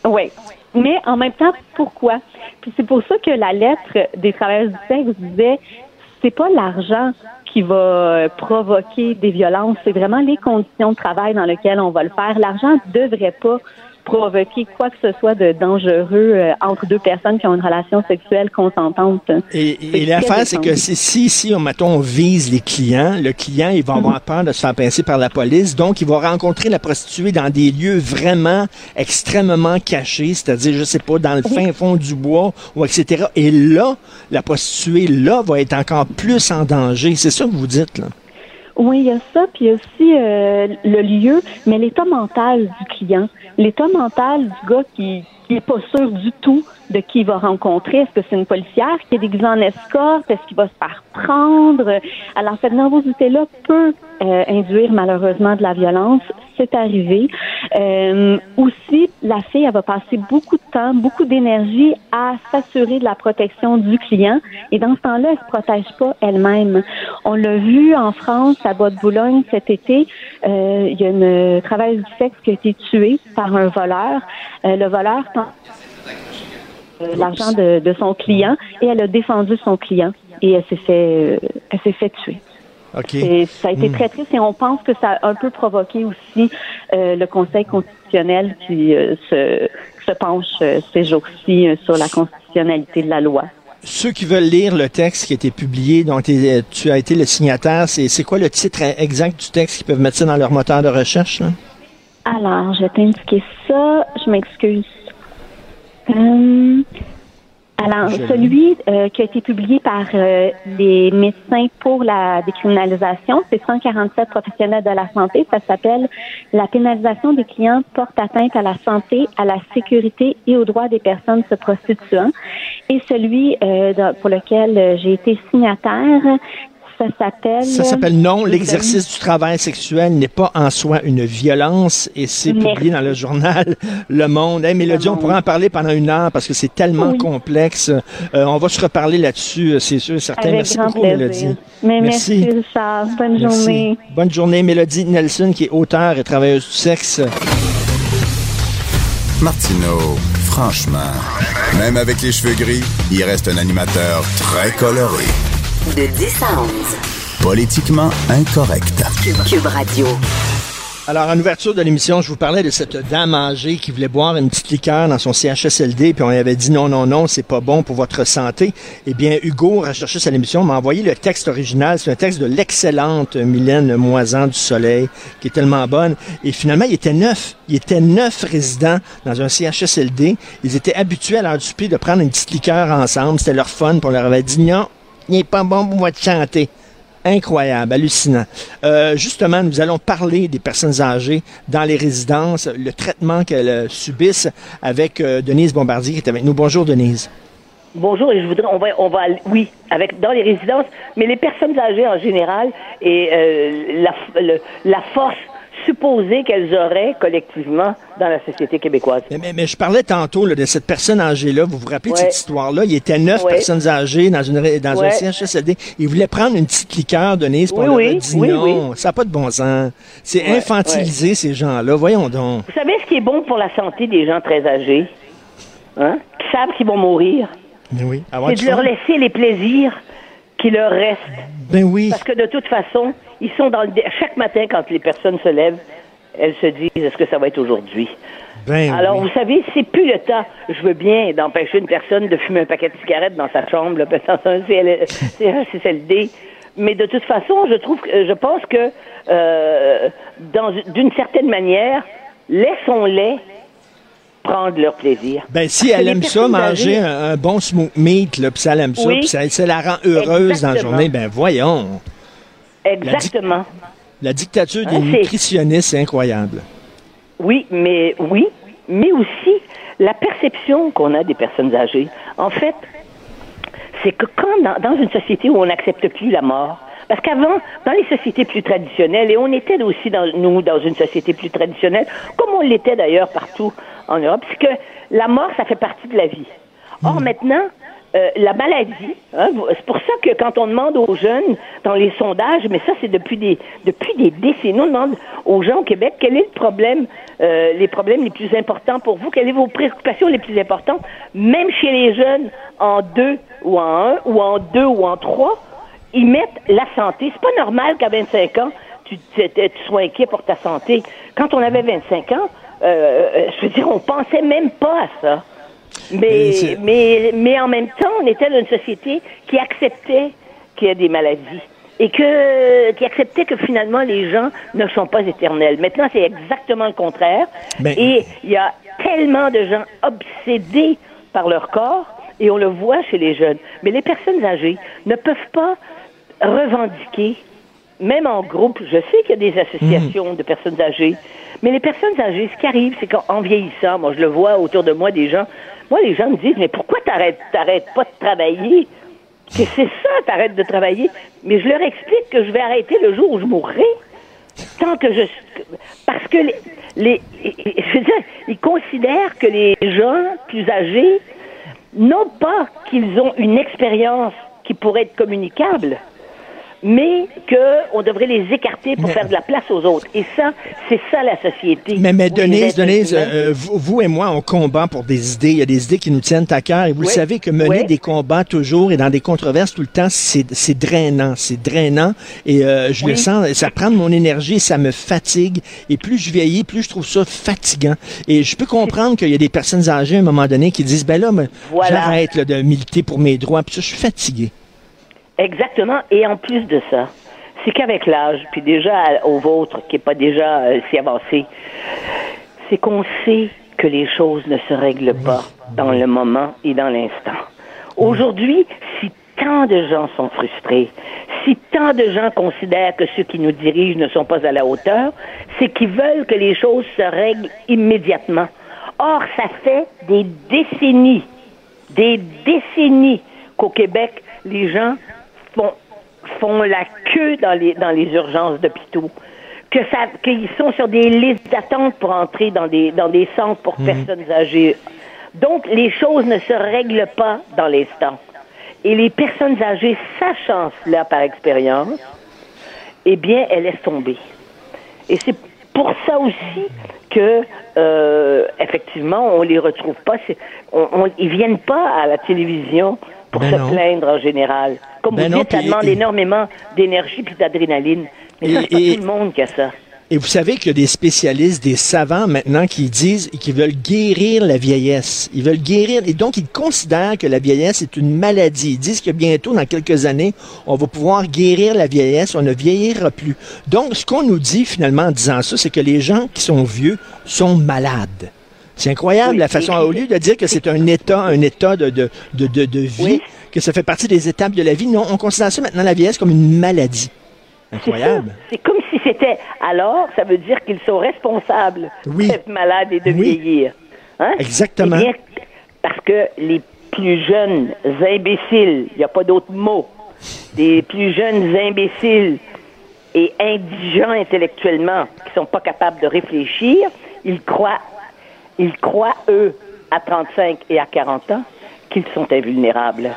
Speaker 4: Oui. Mais en même temps, pourquoi? Puis c'est pour ça que la lettre des travailleurs du sexe disait c'est pas l'argent qui va euh, provoquer des violences, c'est vraiment les conditions de travail dans lesquelles on va le faire. L'argent devrait pas provoquer quoi que ce soit de dangereux euh, entre deux personnes qui ont une relation sexuelle consentante.
Speaker 3: Et, et l'affaire, c'est que si, si, si on, mettons, on vise les clients, le client, il va
Speaker 4: Mhm.
Speaker 3: avoir peur de se faire pincer par la police. Donc, il va rencontrer la prostituée dans des lieux vraiment extrêmement cachés, c'est-à-dire, je sais pas, dans le fin fond du bois, ou etc. Et là, la prostituée, là, va être encore plus en danger. C'est ça que vous dites, là.
Speaker 4: Oui, il y a ça, puis il y a aussi euh, le lieu, mais l'état mental du client, l'état mental du gars qui qui est pas sûr du tout de qui il va rencontrer. Est-ce que c'est une policière qui est déguisée en escorte? Est-ce qu'il va se faire prendre? Alors, cette nervosité-là peut euh, induire malheureusement de la violence. C'est arrivé. Euh, aussi, la fille, elle va passer beaucoup de temps, beaucoup d'énergie à s'assurer de la protection du client. Et dans ce temps-là, elle se protège pas elle-même. On l'a vu en France, à Bois-de-Boulogne cet été. Euh, il y a une travailleuse du sexe qui a été tuée par un voleur. le voleur l'argent de, de, son client et elle a défendu son client et elle s'est fait, euh, elle s'est fait tuer.
Speaker 3: Okay.
Speaker 4: Ça a été très triste et on pense que ça a un peu provoqué aussi euh, le Conseil constitutionnel qui se, se, penche ces jours-ci sur la constitutionnalité de la loi.
Speaker 3: Ceux qui veulent lire le texte qui a été publié, dont tu as été le signataire, c'est quoi le titre exact du texte qu'ils peuvent mettre ça dans leur moteur de recherche? Là?
Speaker 4: Alors, je vais t'indiquer ça. Je m'excuse euh, alors, celui euh, qui a été publié par euh, les médecins pour la décriminalisation, c'est 147 professionnels de la santé. Ça s'appelle La pénalisation des clients porte atteinte à la santé, à la sécurité et aux droits des personnes se prostituant. Et celui pour lequel j'ai été signataire, ça s'appelle.
Speaker 3: Ça s'appelle Non, l'exercice du travail sexuel n'est pas en soi une violence et c'est publié dans le journal Le Monde. Hey, Mélodie, on pourra en parler pendant une heure parce que c'est tellement complexe. Euh, on va se reparler là-dessus, euh, c'est sûr, certain. merci beaucoup, Mélodie.
Speaker 4: merci, Richard. Bonne journée.
Speaker 3: Bonne journée, Mélodie Nelson, qui est auteur et travailleuse du sexe.
Speaker 2: Martineau, franchement, même avec les cheveux gris, il reste un animateur très coloré.
Speaker 1: De 10 à 11.
Speaker 2: Politiquement incorrect.
Speaker 1: Cube, Radio.
Speaker 3: Alors, en ouverture de l'émission, je vous parlais de cette dame âgée qui voulait boire une petite liqueur dans son CHSLD, puis on lui avait dit non, non, non, c'est pas bon pour votre santé. Eh bien, Hugo, recherché sa l'émission, m'a envoyé le texte original. C'est un texte de l'excellente Mylène Moisan du Soleil, qui est tellement bonne. Et finalement, il était neuf. Il était neuf résidents dans un CHSLD. Ils étaient habitués à leur du de prendre une petite liqueur ensemble. C'était leur fun, puis on leur avait dit non, n'est pas bon pour votre chanter. Incroyable, hallucinant. Euh, justement, nous allons parler des personnes âgées dans les résidences, le traitement qu'elles euh, subissent avec euh, Denise Bombardier qui est avec nous. Bonjour Denise.
Speaker 5: Bonjour, et je voudrais, on va, on va, oui, avec dans les résidences, mais les personnes âgées en général et la, la force supposé qu'elles auraient collectivement dans la société québécoise.
Speaker 3: Mais, je parlais tantôt de cette personne âgée-là. Vous vous rappelez de cette histoire-là? Il y était neuf personnes âgées dans, une, dans un CHSLD. Ils voulaient prendre une petite liqueur de Nice pour leur dire non. Ça n'a pas de bon sens. C'est infantiliser ces gens-là. Voyons donc.
Speaker 5: Vous savez ce qui est bon pour la santé des gens très âgés? Hein? Qui savent qu'ils vont mourir.
Speaker 3: oui.
Speaker 5: C'est de leur laisser les plaisirs qui leur restent.
Speaker 3: Ben oui.
Speaker 5: Parce que de toute façon, ils sont dans le... chaque matin quand les personnes se lèvent, elles se disent est-ce que ça va être aujourd'hui?
Speaker 3: Ben
Speaker 5: Alors, vous savez, c'est plus le temps. Je veux bien d'empêcher une personne de fumer un paquet de cigarettes dans sa chambre, là, dans un CCLD. Mais de toute façon, je trouve, je pense que, euh, d'une certaine manière, laissons-les prendre leur plaisir.
Speaker 3: Ben, si elle aime ça, manger un, bon smoked meat, là, puis ça, elle aime ça, puis ça, la rend heureuse dans la journée, ben voyons.
Speaker 5: Exactement.
Speaker 3: La, dictature des nutritionnistes, c'est incroyable.
Speaker 5: Oui, mais oui, mais aussi la perception qu'on a des personnes âgées. En fait, c'est que quand dans, une société où on n'accepte plus la mort, parce qu'avant, dans les sociétés plus traditionnelles, et on était aussi dans, nous dans une société plus traditionnelle, comme on l'était d'ailleurs partout en Europe, c'est que la mort, ça fait partie de la vie. Or, hmm. maintenant, euh, la maladie, hein, c'est pour ça que quand on demande aux jeunes dans les sondages, mais ça c'est depuis des depuis des décennies, on demande aux gens au Québec quel est le problème, euh, les problèmes les plus importants pour vous, quelles sont vos préoccupations les plus importantes, même chez les jeunes en deux ou en un ou en deux ou en trois, ils mettent la santé. C'est pas normal qu'à 25 ans tu, tu, sois inquiet pour ta santé. Quand on avait 25 ans, euh, je veux dire, on pensait même pas à ça. Mais, mais, mais en même temps, on était dans une société qui acceptait qu'il y ait des maladies et que, qui acceptait que finalement les gens ne sont pas éternels. Maintenant, c'est exactement le contraire.
Speaker 3: Ben,
Speaker 5: et il y a tellement de gens obsédés par leur corps, et on le voit chez les jeunes. Mais les personnes âgées ne peuvent pas revendiquer même en groupe, je sais qu'il y a des associations de personnes âgées, mais les personnes âgées, ce qui arrive, c'est qu'en vieillissant, moi je le vois autour de moi des gens, moi les gens me disent, mais pourquoi t'arrêtes, t'arrêtes pas de travailler? Que c'est ça, t'arrêtes de travailler. Mais je leur explique que je vais arrêter le jour où je mourrai. Tant que je. Parce que les. les je veux dire, ils considèrent que les gens plus âgés, non pas qu'ils ont une expérience qui pourrait être communicable, mais qu'on devrait les écarter pour faire de la place aux autres. Et ça, c'est ça la société.
Speaker 3: Mais, mais
Speaker 5: les
Speaker 3: Denise, Denise
Speaker 5: humains-
Speaker 3: euh, vous, vous et moi, on combat pour des idées. Il y a des idées qui nous tiennent à cœur. Et vous le
Speaker 5: Oui.
Speaker 3: savez que mener
Speaker 5: Oui.
Speaker 3: des combats toujours et dans des controverses tout le temps, c'est drainant. C'est drainant. Et euh, je le
Speaker 5: Oui.
Speaker 3: sens, ça prend de mon énergie, ça me fatigue. Et plus je vieillis, plus je trouve ça fatigant. Et je peux comprendre qu'il y a des personnes âgées à un moment donné qui disent, ben là,
Speaker 5: Voilà.
Speaker 3: j'arrête de militer pour mes droits. Puis ça, je suis fatigué.
Speaker 5: Exactement. Et en plus de ça, c'est qu'avec l'âge, puis déjà au vôtre, qui n'est pas déjà euh, si avancé, c'est qu'on sait que les choses ne se règlent pas dans le moment et dans l'instant. Aujourd'hui, si tant de gens sont frustrés, si tant de gens considèrent que ceux qui nous dirigent ne sont pas à la hauteur, c'est qu'ils veulent que les choses se règlent immédiatement. Or, ça fait des décennies, des décennies qu'au Québec, les gens font, font la queue dans les, dans les urgences d'hôpitaux, que ça, qu'ils sont sur des listes d'attente pour entrer dans des, dans des centres pour personnes âgées. Donc, les choses ne se règlent pas dans l'instant. Et les personnes âgées, sachant cela par expérience, eh bien, elles laissent tomber. Et c'est pour ça aussi que, euh, effectivement, on les retrouve pas. On, on- ils viennent pas à la télévision pour
Speaker 3: Ben
Speaker 5: se
Speaker 3: non.
Speaker 5: plaindre en général. Comme
Speaker 3: Ben
Speaker 5: vous
Speaker 3: non,
Speaker 5: dites, ça demande
Speaker 3: et-
Speaker 5: énormément d'énergie puis d'adrénaline. Mais ça,
Speaker 3: Et-
Speaker 5: c'est pas
Speaker 3: et-
Speaker 5: tout le monde qui a ça.
Speaker 3: Et vous savez qu'il y a des spécialistes, des savants maintenant qui disent qu'ils veulent guérir la vieillesse. Ils veulent guérir, et donc ils considèrent que la vieillesse est une maladie. Ils disent que bientôt, dans quelques années, on va pouvoir guérir la vieillesse, on ne vieillira plus. Donc, ce qu'on nous dit finalement en disant ça, c'est que les gens qui sont vieux sont malades. C'est incroyable
Speaker 5: Oui,
Speaker 3: la façon,
Speaker 5: et-
Speaker 3: au lieu de dire que c'est un état, un état de, de, de, de, de vie,
Speaker 5: Oui.
Speaker 3: que ça fait partie des étapes de la vie, non, on considère ça maintenant la vieillesse comme une maladie. Incroyable.
Speaker 5: C'est comme si c'était alors, ça veut dire qu'ils sont responsables
Speaker 3: Oui.
Speaker 5: d'être malades et de
Speaker 3: Oui.
Speaker 5: vieillir. Hein?
Speaker 3: Exactement.
Speaker 5: Eh bien, parce que les plus jeunes imbéciles, il n'y a pas d'autre mot, les plus jeunes imbéciles et indigents intellectuellement, qui sont pas capables de réfléchir, ils croient, ils croient, eux, à 35 et à 40 ans, qu'ils sont invulnérables.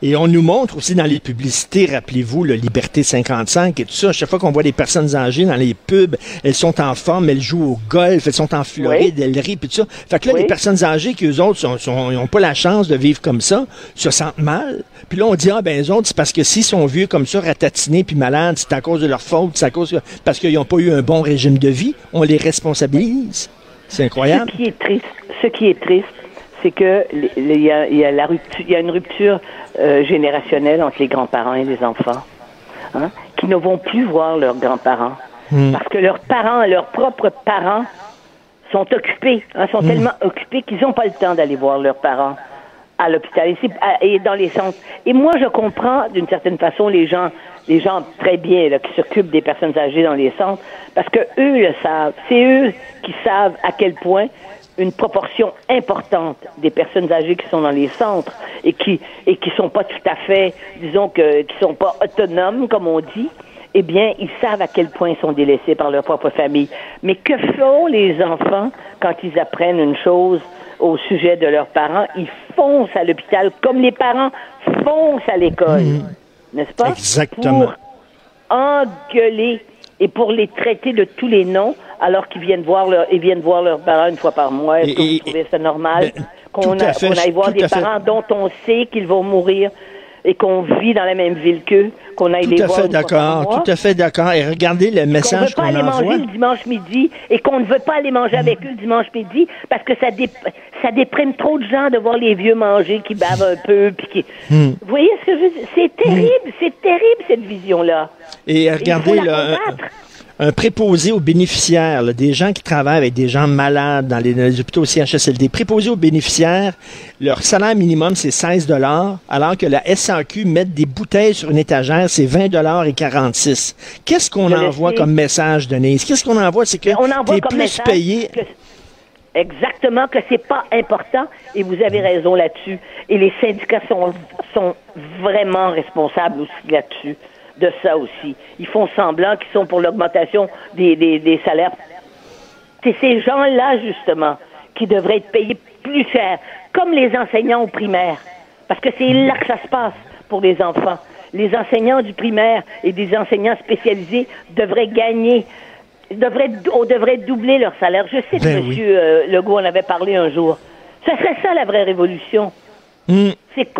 Speaker 3: Et on nous montre aussi dans les publicités, rappelez-vous, le Liberté 55 et tout ça, à chaque fois qu'on voit des personnes âgées dans les pubs, elles sont en forme, elles jouent au golf, elles sont en Floride, elles rient, puis tout ça. Fait que là,
Speaker 5: Oui.
Speaker 3: les personnes âgées qui, eux autres, n'ont pas la chance de vivre comme ça, se sentent mal. Puis là, on dit, ah ben, les autres, c'est parce que s'ils sont vieux comme ça, ratatinés puis malades, c'est à cause de leur faute, c'est à cause que- parce qu'ils n'ont pas eu un bon régime de vie. On les responsabilise. C'est incroyable.
Speaker 5: Ce qui est triste, ce qui est triste, c'est que il y a, il y a la rupture, il y a une rupture euh, générationnelle entre les grands-parents et les enfants, hein, qui ne vont plus voir leurs grands-parents parce que leurs parents, leurs propres parents, sont occupés, hein, sont tellement occupés qu'ils n'ont pas le temps d'aller voir leurs parents à l'hôpital et, à- et dans les centres. Et moi, je comprends d'une certaine façon les gens, les gens très bien qui s'occupent des personnes âgées dans les centres, parce que eux le savent. C'est eux qui savent à quel point une proportion importante des personnes âgées qui sont dans les centres et qui et qui sont pas tout à fait, disons que qui sont pas autonomes comme on dit, eh bien, ils savent à quel point ils sont délaissés par leur propre famille. Mais que font les enfants quand ils apprennent une chose au sujet de leurs parents? Ils foncent à l'hôpital comme les parents foncent à l'école. N'est-ce pas?
Speaker 3: Exactement.
Speaker 5: Pour engueuler et pour les traiter de tous les noms alors qu'ils viennent voir leur, ils viennent voir leurs parents une fois par mois. Est-ce que vous trouvez ça normal
Speaker 3: ben,
Speaker 5: qu'on aille voir des parents dont on sait qu'ils vont mourir? Et qu'on vit dans la même ville qu'eux, qu'on aille
Speaker 3: Tout
Speaker 5: les
Speaker 3: à
Speaker 5: voir
Speaker 3: fait d'accord, tout à fait d'accord. Et regardez le
Speaker 5: qu'on ne
Speaker 3: message
Speaker 5: veut pas
Speaker 3: qu'on
Speaker 5: aller
Speaker 3: envoie.
Speaker 5: manger le dimanche midi et qu'on ne veut pas aller manger avec eux le dimanche midi parce que ça, dé- ça déprime trop de gens de voir les vieux manger qui bavent un peu. Puis qui...
Speaker 3: Hmm.
Speaker 5: Vous voyez ce que je veux dire? C'est terrible, c'est terrible cette vision-là.
Speaker 3: Et
Speaker 5: Il faut
Speaker 3: regardez,
Speaker 5: la
Speaker 3: là, un- préposé aux bénéficiaires, là, des gens qui travaillent avec des gens malades dans les, dans les hôpitaux CHSLD, préposé aux bénéficiaires, leur salaire minimum, c'est 16 dollars, alors que la SAQ met des bouteilles sur une étagère, c'est 20 dollars et 46. Qu'est-ce qu'on envoie comme message, Denise? Qu'est-ce qu'on envoie? C'est que
Speaker 5: On envoie
Speaker 3: t'es plus payé.
Speaker 5: que- exactement que c'est pas important et vous avez raison là-dessus. Et les syndicats sont, sont vraiment responsables aussi là-dessus, de ça aussi. Ils font semblant qu'ils sont pour l'augmentation des, des, des salaires. C'est ces gens-là, justement, qui devraient être payés plus cher, comme les enseignants au primaire. Parce que c'est là que ça se passe pour les enfants. Les enseignants du primaire et des enseignants spécialisés devraient gagner, devraient, on devrait doubler leur salaire. Je sais que
Speaker 3: Ben
Speaker 5: M.
Speaker 3: oui.
Speaker 5: Legault en avait parlé un jour. Ça serait ça la vraie révolution.
Speaker 3: Hmm.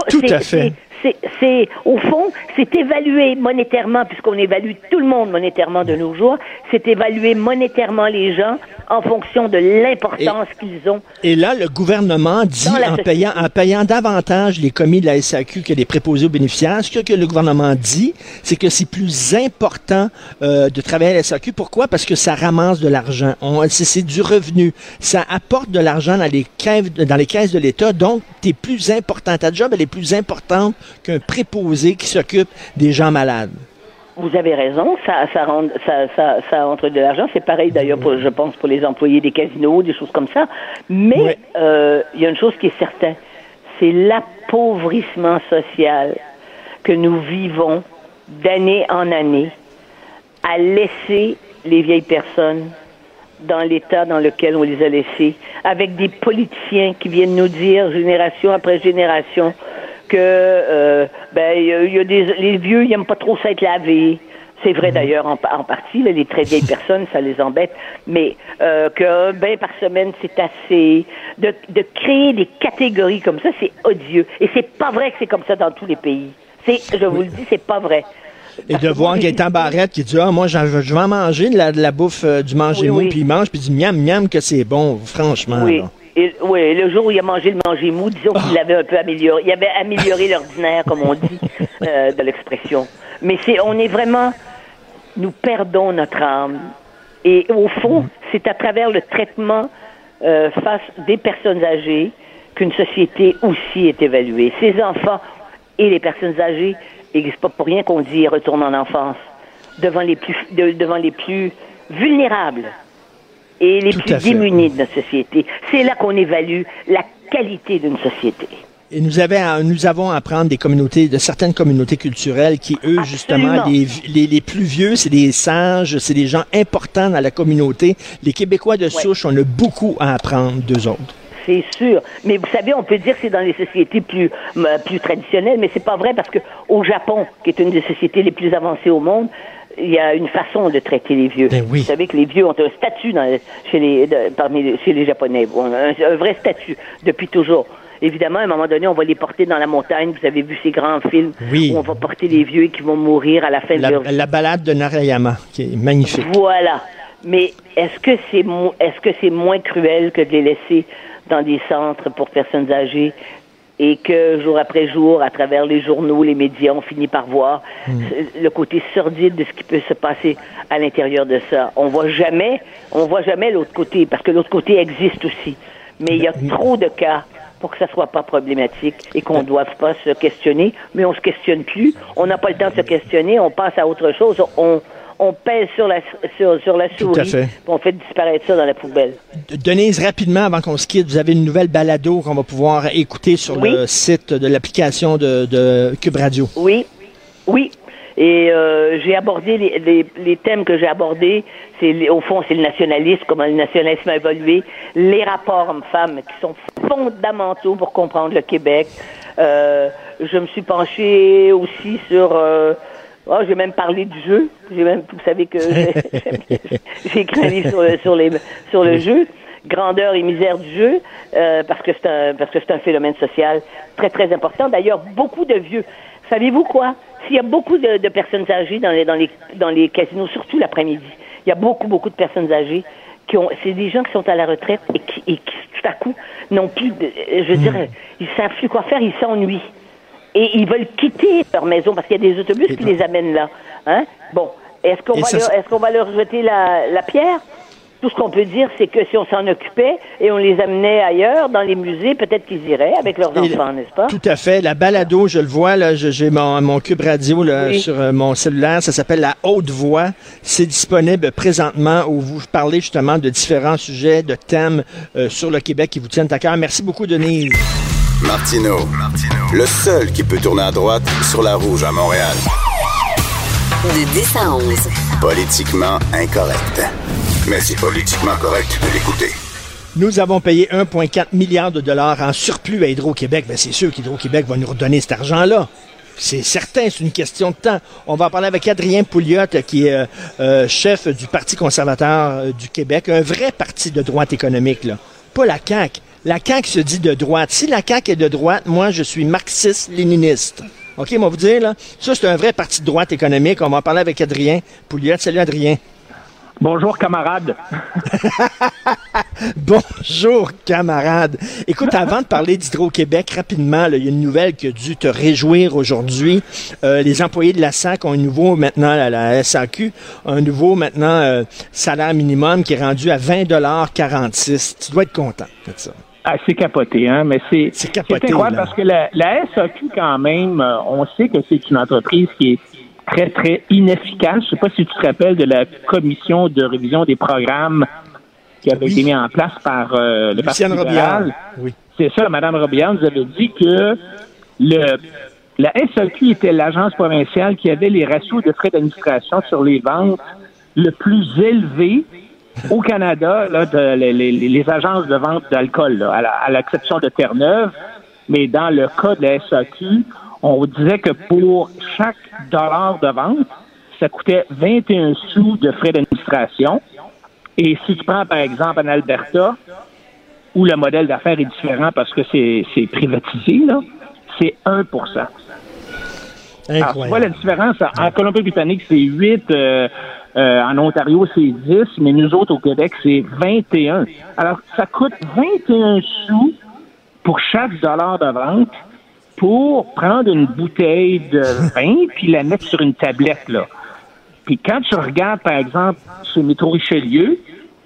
Speaker 3: Tout à fait.
Speaker 5: C'est- au fond, c'est évalué monétairement, puisqu'on évalue tout le monde monétairement de nos jours, c'est évaluer monétairement les gens en fonction de l'importance qu'ils ont.
Speaker 3: Et là, le gouvernement dit, en payant, en payant davantage les commis de la SAQ que les préposés aux bénéficiaires, ce que le gouvernement dit, c'est que c'est plus important euh, de travailler à la SAQ. Pourquoi? Parce que ça ramasse de l'argent. C'est du revenu. Ça apporte de l'argent dans les caisses, dans les caisses de l'État. Donc, tu es plus important. Ta job, elle est plus importante qu'un préposé qui s'occupe des gens malades.
Speaker 5: Vous avez raison, ça, ça, rend, ça, ça, ça entre de l'argent. C'est pareil d'ailleurs, pour, je pense, pour les employés des casinos, des choses comme ça. Mais
Speaker 3: Ouais.
Speaker 5: euh, il y a une chose qui est certaine, c'est l'appauvrissement social que nous vivons d'année en année à laisser les vieilles personnes dans l'état dans lequel on les a laissées, avec des politiciens qui viennent nous dire génération après génération que euh, ben il y a, des les vieux ils aiment pas trop s'être lavés. C'est vrai d'ailleurs en, en partie, là, les très vieilles personnes, ça les embête, mais euh, que un bain par semaine, c'est assez. De, de créer des catégories comme ça, c'est odieux. Et c'est pas vrai que c'est comme ça dans tous les pays. C'est, je vous le dis, c'est pas vrai.
Speaker 3: Et de voir Gaëtan Barrette qui dit Ah, moi, j'en- je vais en manger de la, de la bouffe euh, du manger
Speaker 5: Oui,
Speaker 3: mou,
Speaker 5: oui.
Speaker 3: puis il mange, puis il dit miam, miam, que c'est bon, franchement.
Speaker 5: Oui.
Speaker 3: là.
Speaker 5: Et, oui, le jour où il a mangé le manger mou, disons qu'il l'avait un peu amélioré. Il avait amélioré l'ordinaire, comme on dit, euh, de l'expression. Mais c'est, on est vraiment, nous perdons notre âme. Et au fond, c'est à travers le traitement euh, face des personnes âgées qu'une société aussi est évaluée. Ces enfants et les personnes âgées, et c'est pas pour rien qu'on dit retourne en enfance, devant les plus, de- devant les plus vulnérables et les
Speaker 3: Tout
Speaker 5: plus démunis de notre société. C'est là qu'on évalue la qualité d'une société.
Speaker 3: Et nous, avons à apprendre des communautés, de certaines communautés culturelles qui, eux, justement, les, les plus vieux, c'est des sages, c'est des gens importants dans la communauté. Les Québécois de souche, on a beaucoup à apprendre d'eux autres.
Speaker 5: C'est sûr. Mais vous savez, on peut dire que c'est dans les sociétés plus, euh, plus traditionnelles, mais c'est pas vrai parce que au Japon, qui est une des sociétés les plus avancées au monde, il y a une façon de traiter les vieux.
Speaker 3: Ben oui.
Speaker 5: Vous savez que les vieux ont un statut dans, chez, les, de- parmi les, chez les Japonais, un, un vrai statut depuis toujours. Évidemment, à un moment donné, on va les porter dans la montagne. Vous avez vu ces grands films
Speaker 3: Oui.
Speaker 5: où on va porter les vieux qui vont mourir à la fin de
Speaker 3: La,
Speaker 5: leur vie.
Speaker 3: la balade de Narayama, qui est magnifique.
Speaker 5: Voilà. Mais est-ce que c'est mo- est-ce que c'est moins cruel que de les laisser dans des centres pour personnes âgées et que jour après jour, à travers les journaux, les médias, on finit par voir euh, le côté sordide de ce qui peut se passer à l'intérieur de ça. On voit jamais, on voit jamais l'autre côté parce que l'autre côté existe aussi. Mais il y a trop de cas pour que ça soit pas problématique et qu'on ne doive pas se questionner, mais on se questionne plus. On n'a pas le temps de se questionner, on passe à autre chose. On, on pèse sur la, sur, sur la
Speaker 3: Tout à
Speaker 5: souris,
Speaker 3: fait.
Speaker 5: puis on fait disparaître ça dans la poubelle.
Speaker 3: Denise, rapidement, avant qu'on se quitte, vous avez une nouvelle balado qu'on va pouvoir écouter sur
Speaker 5: Oui.
Speaker 3: le site de l'application de, de Cube Radio.
Speaker 5: Oui, oui. Et euh, j'ai abordé les, les, les thèmes que j'ai abordés. C'est au fond, c'est le nationalisme, comment le nationalisme a évolué, les rapports hommes-femmes qui sont fondamentaux pour comprendre le Québec. Euh, je me suis penchée aussi sur. Euh, oh, j'ai même parlé du jeu. J'ai même, vous savez que j'ai écrit un livre sur le, sur les, sur le jeu grandeur et misère du jeu, euh, parce que c'est un parce que c'est un phénomène social très très important. D'ailleurs, beaucoup de vieux. Savez-vous quoi? S'il y a beaucoup de, de personnes âgées dans les dans les dans les casinos, surtout l'après-midi, il y a beaucoup beaucoup de personnes âgées qui ont. C'est des gens qui sont à la retraite et qui, et qui tout à coup n'ont plus. De, je veux dire, ils savent plus quoi faire, ils s'ennuient et ils veulent quitter leur maison parce qu'il y a des autobus qui les amènent là. Hein? Bon, Est-ce qu'on va,
Speaker 3: ça,
Speaker 5: leur- va leur jeter la, la pierre? Tout ce qu'on peut dire, c'est que si on s'en occupait et on les amenait ailleurs, dans les musées, peut-être qu'ils iraient avec leurs
Speaker 3: Et-
Speaker 5: enfants, n'est-ce pas?
Speaker 3: Tout à fait. La balado, je le vois, là, j'ai mon, mon cube radio là,
Speaker 5: Oui.
Speaker 3: sur euh, mon cellulaire. Ça s'appelle La Haute Voix. C'est disponible présentement où vous parlez justement de différents sujets, de thèmes euh, sur le Québec qui vous tiennent à cœur. Merci beaucoup, Denise.
Speaker 2: Martino, le seul qui peut tourner à droite sur la rouge à Montréal.
Speaker 1: De 10 à 11.
Speaker 2: Politiquement incorrect. Mais c'est politiquement correct de l'écouter.
Speaker 3: Nous avons payé 1,4 milliard de dollars en surplus à Hydro-Québec. Ben, c'est sûr qu'Hydro-Québec va nous redonner cet argent-là. C'est certain, c'est une question de temps. On va en parler avec Adrien Pouliot, qui est euh, euh, chef du Parti conservateur euh, du Québec, un vrai parti de droite économique, là. Pas la CAQ. La CAQ se dit de droite. Si la CAQ est de droite, moi, je suis marxiste-léniniste. OK, on va vous dire, là, ça, c'est un vrai parti de droite économique. On va en parler avec Adrien Pouliot. Salut, Adrien.
Speaker 6: Bonjour, camarade.
Speaker 3: Bonjour, camarade. Écoute, avant de parler d'Hydro-Québec, rapidement, là, il y a une nouvelle qui a dû te réjouir aujourd'hui. Euh, les employés de la SAC ont un nouveau, maintenant, la, la SAQ, un nouveau, maintenant, euh, salaire minimum qui est rendu à 20,46 Tu dois être content de ça.
Speaker 6: Ah, c'est capoté, hein, mais c'est
Speaker 3: C'est
Speaker 6: incroyable
Speaker 3: là.
Speaker 6: parce que la, la SAQ, quand même, euh, on sait que c'est une entreprise qui est très, très inefficace. Je sais pas si tu te rappelles de la commission de révision des programmes qui avait
Speaker 3: Oui.
Speaker 6: été mise en place par euh, le Parti
Speaker 3: Lucienne Robillard.
Speaker 6: libéral.
Speaker 3: Oui.
Speaker 6: C'est ça, Mme Robillard nous avait dit que le, la SAQ était l'agence provinciale qui avait les ratios de frais d'administration sur les ventes le plus élevés au Canada, là, de, les, agences de vente d'alcool, là, à l'exception de Terre-Neuve. Mais dans le cas de la SAQ, on disait que pour chaque dollar de vente, ça coûtait 21 sous de frais d'administration. Et si tu prends, par exemple, en Alberta, où le modèle d'affaires est différent parce que c'est privatisé, là, c'est 1% alors, tu vois la
Speaker 3: Incroyable.
Speaker 6: différence. En Colombie-Britannique, c'est 8. euh, euh, en Ontario, c'est 10. Mais nous autres, au Québec, c'est 21. Alors, ça coûte 21 sous pour chaque dollar de vente pour prendre une bouteille de vin puis la mettre sur une tablette, là. Puis quand tu regardes, par exemple, sur Métro Richelieu,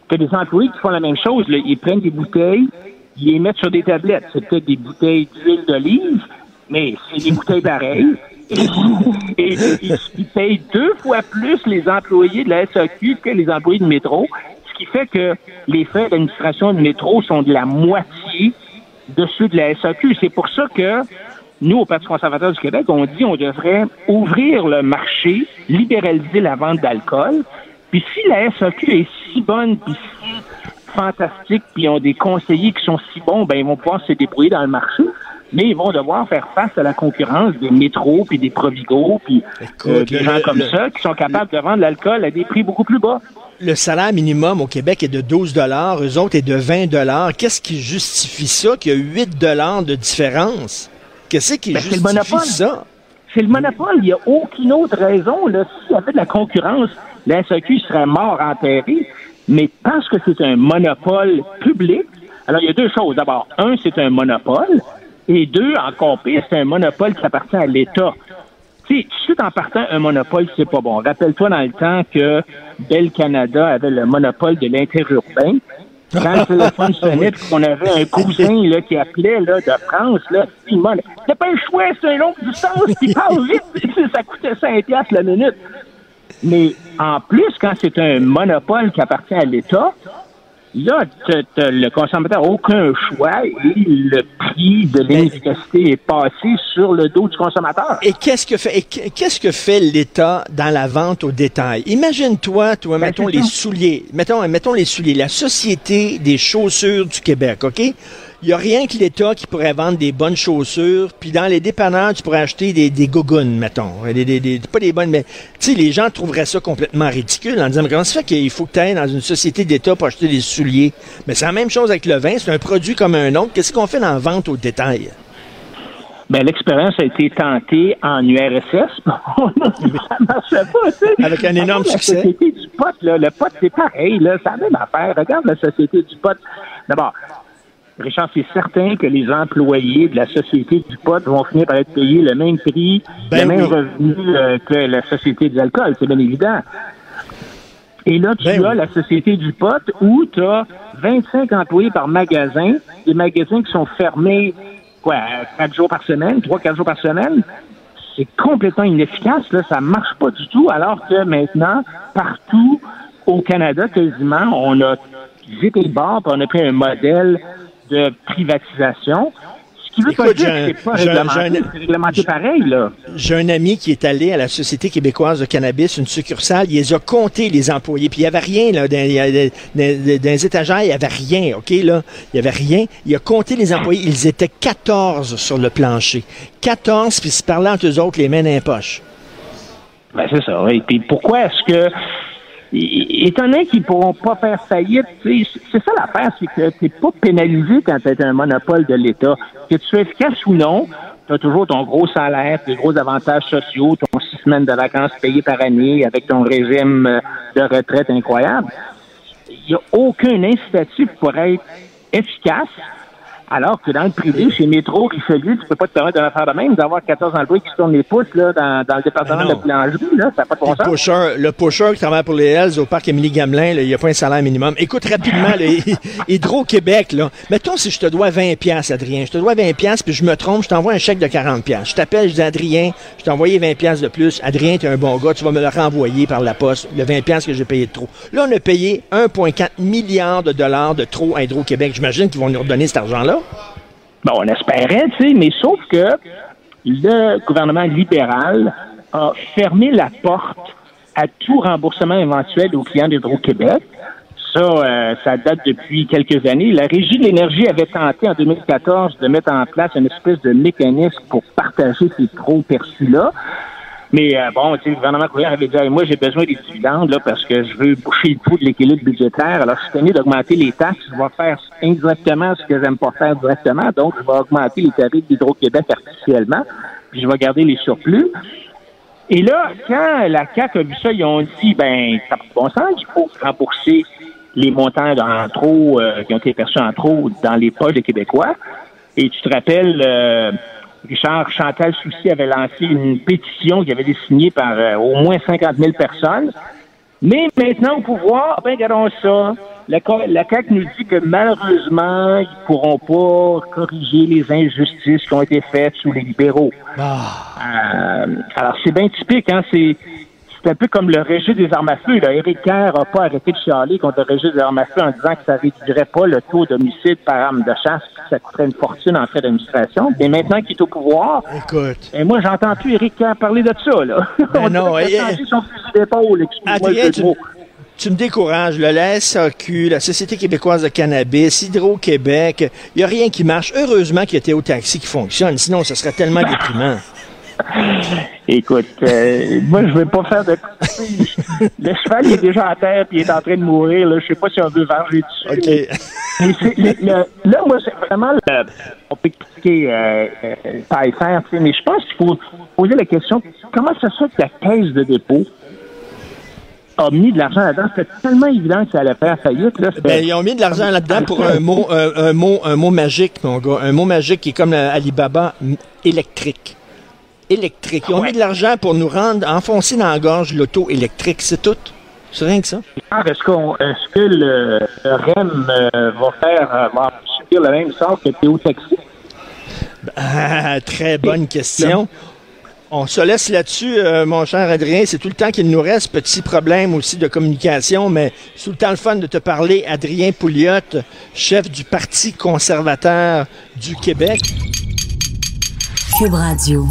Speaker 6: tu as des employés qui font la même chose. Là. Ils prennent des bouteilles, ils les mettent sur des tablettes. C'est peut-être des bouteilles d'huile d'olive, mais c'est des bouteilles pareilles. Et, ils, payent deux fois plus les employés de la SAQ que les employés de métro, ce qui fait que les frais d'administration de métro sont de la moitié de ceux de la SAQ. C'est pour ça que nous, au Parti conservateur du Québec, on dit on devrait ouvrir le marché, libéraliser la vente d'alcool. Puis si la SAQ est si bonne, puis si fantastique, puis ont des conseillers qui sont si bons, ben ils vont pouvoir se débrouiller dans le marché. Mais ils vont devoir faire face à la concurrence des métros, puis des Provigo, puis
Speaker 3: Écoute,
Speaker 6: euh, des
Speaker 3: le-
Speaker 6: gens comme
Speaker 3: le-
Speaker 6: ça qui sont capables de vendre l'alcool à des prix beaucoup plus bas.
Speaker 3: Le salaire minimum au Québec est de 12 eux autres est de 20 Qu'est-ce qui justifie ça qu'il y a 8 de différence? Qu'est-ce qui
Speaker 6: Ben,
Speaker 3: justifie ça?
Speaker 6: C'est le monopole. Il n'y a aucune autre raison. Là. S'il y avait de la concurrence, la SAQ serait mort enterré. Mais parce que c'est un monopole public, alors il y a deux choses. D'abord, un, c'est un monopole. Et deux, encore pire, c'est un monopole qui appartient à l'État. Tu sais, tout en partant, un monopole, c'est pas bon. Rappelle-toi dans le temps que Bell Canada avait le monopole de l'interurbain. Quand le téléphone sonnait, puis qu'on avait un cousin là, qui appelait là, de France, là, il m'a dit, c'est pas un choix, c'est un long distance, il parle vite, ça coûtait 5 piastres la minute. Mais en plus, quand c'est un monopole qui appartient à l'État, là, le consommateur n'a aucun choix et le prix de l'inefficacité est passé sur le dos du consommateur.
Speaker 3: Et qu'est-ce que fait, et qu'est-ce que fait l'État dans la vente au détail? Imagine-toi, toi,
Speaker 6: Ben,
Speaker 3: mettons les
Speaker 6: ça.
Speaker 3: souliers, mettons, mettons les souliers, la Société des chaussures du Québec, OK? Il n'y a rien que l'État qui pourrait vendre des bonnes chaussures, puis dans les dépanneurs, tu pourrais acheter des, des gougounes, mettons. Des, des- des- pas des bonnes, mais, tu sais, les gens trouveraient ça complètement ridicule en disant, mais comment ça fait qu'il faut que tu ailles dans une société d'État pour acheter des souliers? Mais c'est la même chose avec le vin, c'est un produit comme un autre. Qu'est-ce qu'on fait dans la vente au détail?
Speaker 6: Ben, l'expérience a été tentée en URSS. ça marchait pas, tu sais.
Speaker 3: Avec un énorme
Speaker 6: La
Speaker 3: succès.
Speaker 6: société du pot, là, le pot, c'est pareil, là. C'est la même affaire. Regarde la société du pot. D'abord, Richard, c'est certain que les employés de la société du pot vont finir par être payés le même prix,
Speaker 3: Ben
Speaker 6: le même
Speaker 3: oui.
Speaker 6: revenu euh, que la société de l'alcool, c'est bien évident. Et là, tu
Speaker 3: Ben
Speaker 6: as
Speaker 3: oui.
Speaker 6: la société du pot où tu as 25 employés par magasin, des magasins qui sont fermés, quoi, 4 jours par semaine, 3-4 jours par semaine. C'est complètement inefficace, là, ça marche pas du tout, alors que maintenant, partout au Canada, quasiment, on a jeté le bord, puis on a pris un modèle de privatisation. Ce qui veut pas dire
Speaker 3: j'ai un-
Speaker 6: que c'est pas réglementé,
Speaker 3: un-
Speaker 6: pareil, là.
Speaker 3: J'ai un ami qui est allé à la Société québécoise de cannabis, une succursale, il les a comptés, les employés, puis il n'y avait rien, là, dans les étagères, il n'y avait rien, OK, là, il n'y avait rien. Il a compté les employés, ils étaient 14 sur le plancher. 14, puis ils se parlaient entre eux autres les mains dans les poches.
Speaker 6: Ben, c'est ça, oui. Puis pourquoi est-ce que. Étant donné qu'ils pourront pas faire faillite, c'est ça l'affaire, c'est que t'es pas pénalisé quand tu es un monopole de l'État. Que tu sois efficace ou non, tu as toujours ton gros salaire, tes gros avantages sociaux, ton six semaines de vacances payées par année avec ton régime euh, de retraite incroyable. Il n'y a aucun incitatif pour être efficace. Alors que dans le privé, chez Métro, Richelieu, tu peux pas te permettre de faire de même, d'avoir 14 employés qui se tournent les pouces là, dans, dans le département
Speaker 3: Ben
Speaker 6: de boulangerie, là, ça n'a pas de bon
Speaker 3: Le
Speaker 6: sens.
Speaker 3: pusher, le pusher qui travaille pour les Hells au parc Émilie Gamelin, là, il n'y a pas un salaire minimum. Écoute rapidement, là, Hydro-Québec, là, mettons si je te dois 20 pièces Adrien, je te dois 20 pièces puis je me trompe, je t'envoie un chèque de 40 pièces. Je t'appelle, je dis Adrien, je t'ai envoyé 20 pièces de plus. Adrien, tu es un bon gars, tu vas me le renvoyer par la poste, le 20 pièces que j'ai payé de trop. Là, on a payé 1,4 milliard de dollars de trop à Hydro-Québec. J'imagine qu'ils vont nous redonner cet argent-là.
Speaker 6: Bon, on espérait, tu sais, mais sauf que le gouvernement libéral a fermé la porte à tout remboursement éventuel aux clients d'Hydro-Québec. Ça, euh, ça date depuis quelques années. La Régie de l'énergie avait tenté en 2014 de mettre en place une espèce de mécanisme pour partager ces trop perçus-là. Mais euh, bon, le gouvernement couvert avait dit moi j'ai besoin des dividendes là, parce que je veux boucher le trou de l'équilibre budgétaire. Alors je suis tenu d'augmenter les taxes. Je vais faire indirectement ce que j'aime pas faire directement. Donc, je vais augmenter les tarifs d'Hydro-Québec artificiellement, puis je vais garder les surplus. Et là, quand la CAQ a vu ça, ils ont dit ben, ça n'a bon sens, il faut rembourser les montants en trop euh, qui ont été perçus en trop dans les poches des Québécois. Et tu te rappelles, euh, Richard Chantal Soucy avait lancé une pétition qui avait été signée par euh, au moins 50 000 personnes. Mais maintenant, au pouvoir, ben, regardons ça. La, la CAQ nous dit que malheureusement, ils ne pourront pas corriger les injustices qui ont été faites sous les libéraux. Euh, alors, c'est bien typique, hein? C'est, c'est un peu comme le registre des armes à feu. Là. Éric Kerr n'a pas arrêté de chialer contre le registre des armes à feu en disant que ça réduirait pas le taux d'homicide par arme de chasse, que ça coûterait une fortune en frais d'administration. Mais maintenant qu'il est au pouvoir,
Speaker 3: Écoute.
Speaker 6: et moi, j'entends plus Éric Kerr parler de ça, là.
Speaker 3: Ben
Speaker 6: On
Speaker 3: non,
Speaker 6: a
Speaker 3: eh,
Speaker 6: changé son fusil d'épaule, excuse-moi
Speaker 3: tu, me décourages. là. La SAQ, la Société québécoise de cannabis, Hydro-Québec, il n'y a rien qui marche. Heureusement qu'il y a Théo Taxi qui fonctionne. Sinon, ce serait tellement déprimant.
Speaker 6: Écoute, euh, moi, je veux pas faire de... le cheval, il est déjà à terre, puis il est en train de mourir, là. Je sais pas si on veut varger dessus. Mais c'est- le- le- là, moi, c'est vraiment le, on peut critiquer euh, euh, sais, mais je pense qu'il faut poser la question comment ça se fait que la caisse de dépôt a mis de l'argent là-dedans? C'était tellement évident que ça allait faire faillite. Là,
Speaker 3: Ben, ils ont mis de l'argent là-dedans pour un mot, un, un mot, un mot magique, mon gars. Un mot magique qui est comme Alibaba, électrique. Électrique. Ils ont
Speaker 6: Ouais.
Speaker 3: mis de l'argent pour nous rendre enfoncer dans la gorge l'auto électrique. C'est tout. C'est rien que ça.
Speaker 6: Alors, Est-ce, qu'on, est-ce que le, le REM euh, va faire euh, va subir le même sort que Théo Taxi?
Speaker 3: Ah, très bonne question. On se laisse là-dessus, euh, mon cher Adrien. C'est tout le temps qu'il nous reste. Petit problème aussi de communication, mais c'est tout le temps le fun de te parler. Adrien Pouliot, chef du Parti conservateur du Québec.
Speaker 1: Cube Radio.